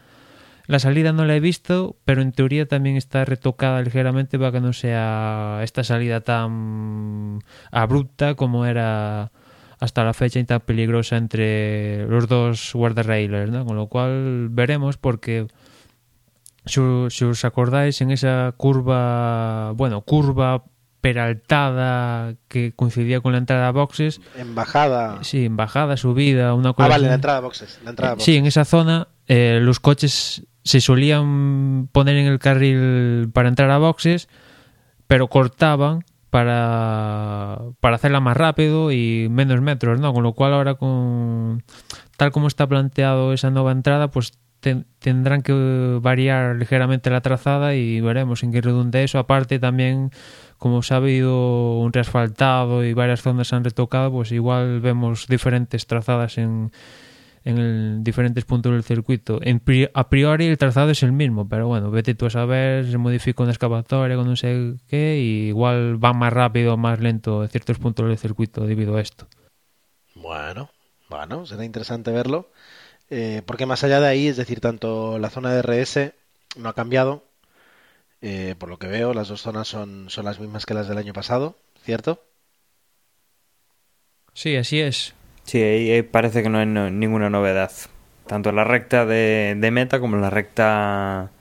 La salida no la he visto, pero en teoría también está retocada ligeramente para que no sea esta salida tan abrupta como era hasta la fecha y tan peligrosa entre los dos guardarrailers, ¿no? Con lo cual veremos porque si, os acordáis en esa curva, bueno, curva peraltada que coincidía con la entrada a boxes. En bajada. Sí, en bajada, subida, una cosa. Ah, vale, la entrada a boxes. La entrada a boxes. Sí, en esa zona eh, los coches se solían poner en el carril para entrar a boxes, pero cortaban para, para hacerla más rápido y menos metros, ¿no? Con lo cual ahora con tal como está planteado esa nueva entrada, pues tendrán que variar ligeramente la trazada y veremos en qué redunde eso. Aparte también, como se ha habido un reasfaltado y varias zonas se han retocado, pues igual vemos diferentes trazadas en en diferentes puntos del circuito. En, a priori el trazado es el mismo, pero bueno, vete tú a saber, se modifica una excavatoria con no sé qué, y igual va más rápido o más lento en ciertos puntos del circuito debido a esto. Bueno, bueno, será interesante verlo. Eh, porque más allá de ahí, es decir, tanto la zona de RS no ha cambiado. Eh, por lo que veo, las dos zonas son, son las mismas que las del año pasado, ¿cierto? Sí, así es. Sí, ahí parece que no hay ninguna novedad. Tanto la recta de, meta como en la recta,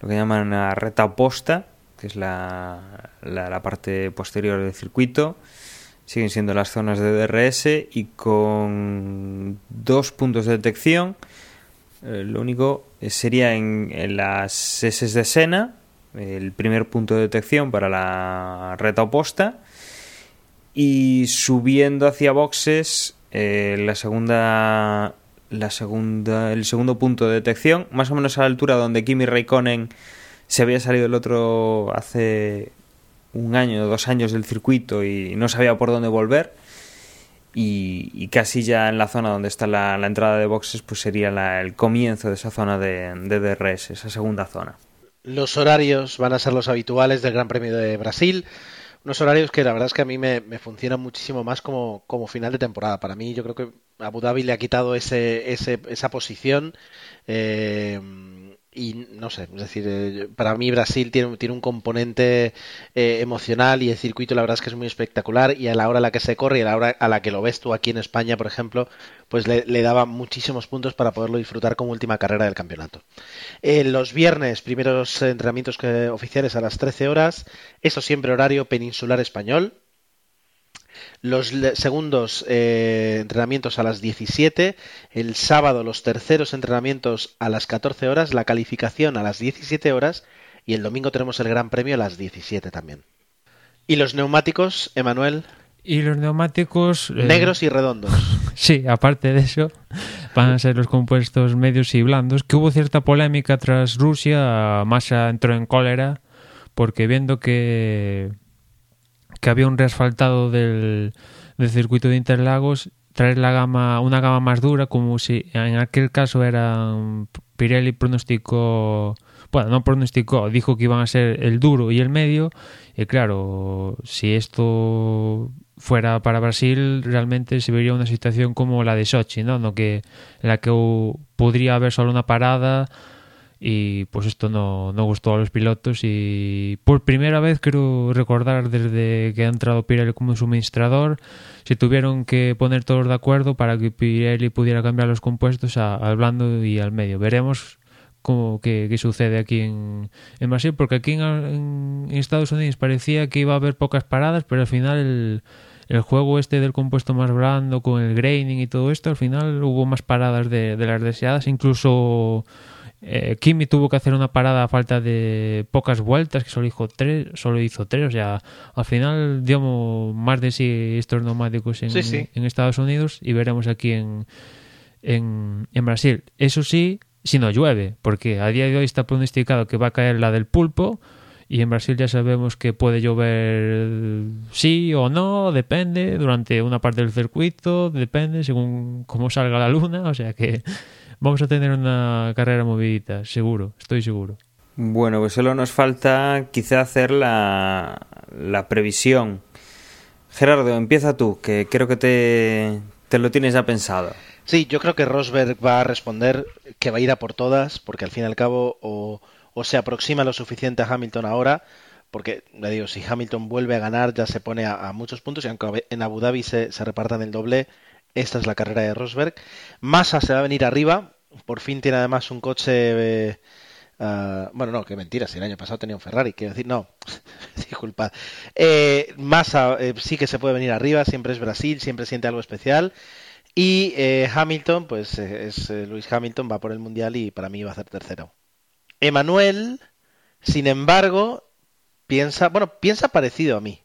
lo que llaman la recta oposta, que es la, la, parte posterior del circuito. Siguen siendo las zonas de DRS y con dos puntos de detección. Eh, lo único sería en, las S de Sena, el primer punto de detección para la recta oposta. Y subiendo hacia boxes eh, la segunda la segunda el segundo punto de detección más o menos a la altura donde Kimi Raikkonen se había salido el otro hace un año o dos años del circuito y no sabía por dónde volver. Y, casi ya en la zona donde está la, entrada de boxes, pues sería el comienzo de esa zona de, de DRS, esa segunda zona. Los horarios van a ser los habituales del Gran Premio de Brasil. Unos horarios que la verdad es que a mí me, funcionan muchísimo más como, como, final de temporada. Para mí, yo creo que Abu Dhabi le ha quitado ese, ese esa posición. Eh, y no sé, es decir, eh, para mí Brasil tiene, tiene un componente eh, emocional y el circuito la verdad es que es muy espectacular y a la hora a la que se corre y a la hora a la que lo ves tú aquí en España, por ejemplo, pues le, daba muchísimos puntos para poderlo disfrutar como última carrera del campeonato. Eh, los viernes, primeros entrenamientos oficiales a las 13 horas, eso siempre horario peninsular español, los segundos eh, entrenamientos a las 17, el sábado los terceros entrenamientos a las 14 horas, la calificación a las 17 horas y el domingo tenemos el Gran Premio a las 17 también. ¿Y los neumáticos, Emanuel? Y los neumáticos... Eh, Negros y redondos. sí, aparte de eso, van a ser los compuestos medios y blandos, que hubo cierta polémica tras Rusia, Massa entró en cólera, porque viendo que que había un reasfaltado del, del circuito de Interlagos, traer la gama, una gama más dura, como si en aquel caso era Pirelli pronosticó, bueno, no pronosticó, dijo que iban a ser el duro y el medio, y claro, si esto fuera para Brasil, realmente se vería una situación como la de Sochi, ¿no? no que, en la que podría haber solo una parada y pues esto no, no, gustó a los pilotos y por primera vez quiero recordar desde que ha entrado Pirelli como suministrador se tuvieron que poner todos de acuerdo para que Pirelli pudiera cambiar los compuestos al blando y al medio. Veremos cómo qué, sucede aquí en, Brasil porque aquí en, Estados Unidos parecía que iba a haber pocas paradas pero al final el, el juego este del compuesto más blando con el graining y todo esto al final hubo más paradas de las deseadas incluso eh, Kimi tuvo que hacer una parada a falta de pocas vueltas, que solo hizo tres, solo hizo tres, o sea, al final dio más de sí estos neumáticos en, en Estados Unidos y veremos aquí en, en, en, Brasil. Eso sí, si no llueve, porque a día de hoy está pronosticado que va a caer la del pulpo y en Brasil ya sabemos que puede llover sí o no, depende, durante una parte del circuito, depende según cómo salga la luna, o sea que vamos a tener una carrera movidita, seguro, estoy seguro. Bueno, pues solo nos falta quizá hacer la, la previsión. Gerardo, empieza tú, que creo que te, te lo tienes ya pensado. Sí, yo creo que Rosberg va a responder que va a ir a por todas, porque al fin y al cabo o, o se aproxima lo suficiente a Hamilton ahora, porque le digo, si Hamilton vuelve a ganar ya se pone a, muchos puntos y aunque en Abu Dhabi se, se repartan el doble, esta es la carrera de Rosberg. Massa se va a venir arriba. Por fin tiene además un coche. Eh, ah, bueno, no, qué mentira. Si el año pasado tenía un Ferrari. Quiero decir, no. Disculpad. Eh, Massa eh, sí que se puede venir arriba. Siempre es Brasil. Siempre siente algo especial. Y eh, Hamilton, pues es Luis Hamilton. Va por el mundial y para mí va a ser tercero. Emanuel, sin embargo, piensa. Bueno, piensa parecido a mí.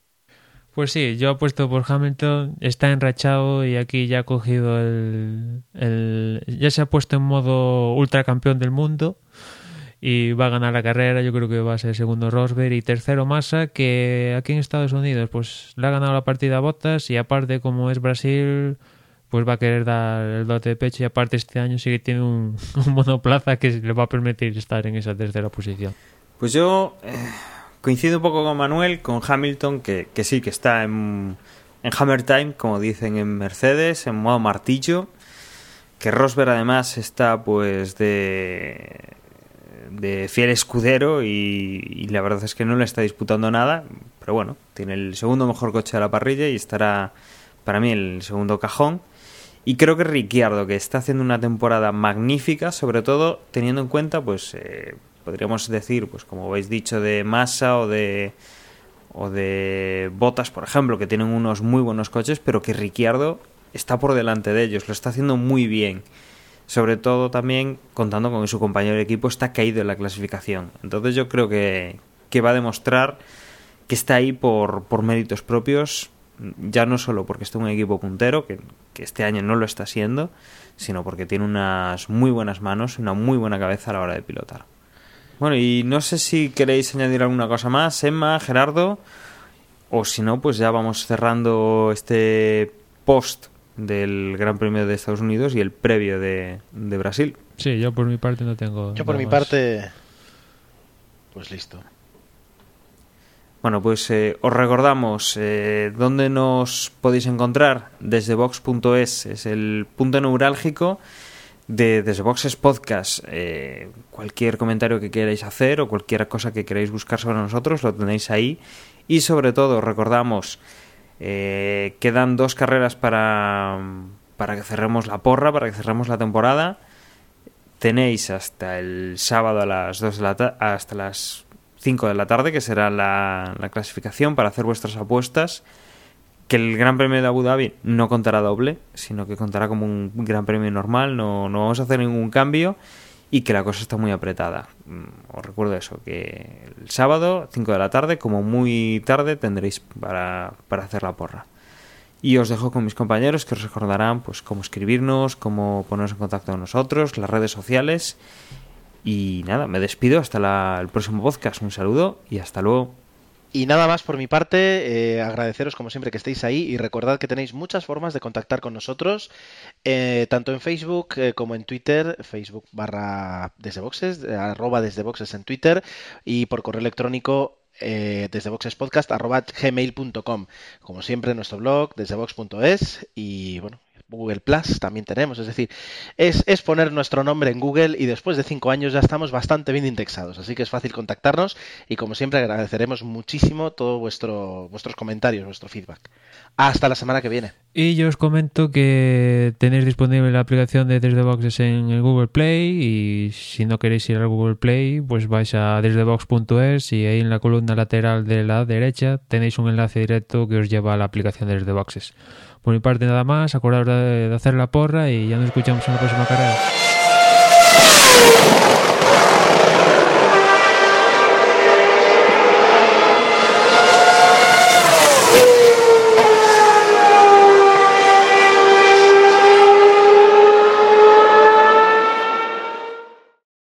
Pues sí, yo apuesto por Hamilton, está enrachado y aquí ya ha cogido el, ya se ha puesto en modo ultracampeón del mundo y va a ganar la carrera, yo creo que va a ser segundo Rosberg y tercero Massa, que aquí en Estados Unidos pues le ha ganado la partida a Bottas y aparte como es Brasil pues va a querer dar el dote de pecho y aparte este año sí que tiene un, monoplaza que le va a permitir estar en esa tercera posición. Pues yo... Eh, Coincido un poco con Manuel, con Hamilton, que, sí, que está en, en Hammer Time, como dicen en Mercedes, en modo martillo. Que Rosberg además está pues de, de fiel escudero y, la verdad es que no le está disputando nada. Pero bueno, tiene el segundo mejor coche de la parrilla y estará para mí el segundo cajón. Y creo que Ricciardo, que está haciendo una temporada magnífica, sobre todo teniendo en cuenta pues eh, podríamos decir, pues como habéis dicho, de Massa o de o de Botas, por ejemplo, que tienen unos muy buenos coches, pero que Ricciardo está por delante de ellos, lo está haciendo muy bien. Sobre todo también contando con que su compañero de equipo está caído en la clasificación. Entonces yo creo que, que va a demostrar que está ahí por, por méritos propios, ya no solo porque está un equipo puntero, que, que este año no lo está siendo, sino porque tiene unas muy buenas manos una muy buena cabeza a la hora de pilotar. Bueno, y no sé si queréis añadir alguna cosa más, Emma, Gerardo, o si no, pues ya vamos cerrando este post del Gran Premio de Estados Unidos y el previo de, de Brasil. Sí, yo por mi parte no tengo. Yo por mi más. parte, pues listo. Bueno, pues eh, os recordamos eh, dónde nos podéis encontrar. Desde Vox.es es el punto neurálgico de Desde Boxes Podcast. Eh, cualquier comentario que queráis hacer o cualquier cosa que queráis buscar sobre nosotros lo tenéis ahí. Y sobre todo, recordamos, eh, quedan dos carreras para, para que cerremos la porra, para que cerremos la temporada. Tenéis hasta el sábado a las 2 de la ta- hasta las 5 de la tarde, que será la clasificación para hacer vuestras apuestas. Que el Gran Premio de Abu Dhabi no contará doble, sino que contará como un Gran Premio normal, no, no vamos a hacer ningún cambio y que la cosa está muy apretada. Mm, Os recuerdo eso, que el sábado, 5 de la tarde, como muy tarde, tendréis para, para hacer la porra. Y os dejo con mis compañeros que os recordarán pues cómo escribirnos, cómo poneros en contacto con nosotros, las redes sociales. Y nada, me despido hasta la- el próximo podcast. Un saludo y hasta luego. Y nada más por mi parte, eh, agradeceros como siempre que estéis ahí y recordad que tenéis muchas formas de contactar con nosotros, eh, tanto en Facebook eh, como en Twitter, Facebook barra desde boxes, arroba desde boxes en Twitter y por correo electrónico eh, desde boxespodcast arroba gmail.com. Como siempre nuestro blog desde box.es y bueno, Google Plus también tenemos, es decir, es, es poner nuestro nombre en Google y después de cinco años ya estamos bastante bien indexados, así que es fácil contactarnos y como siempre agradeceremos muchísimo todos vuestro, vuestros comentarios, vuestro feedback. Hasta la semana que viene. Y yo os comento que tenéis disponible la aplicación de Desde Boxes en el Google Play y si no queréis ir al Google Play, pues vais a desdebox.es y ahí en la columna lateral de la derecha tenéis un enlace directo que os lleva a la aplicación de Desde Boxes. Por mi parte nada más, acordaros de de hacer la porra y ya nos escuchamos en la próxima carrera.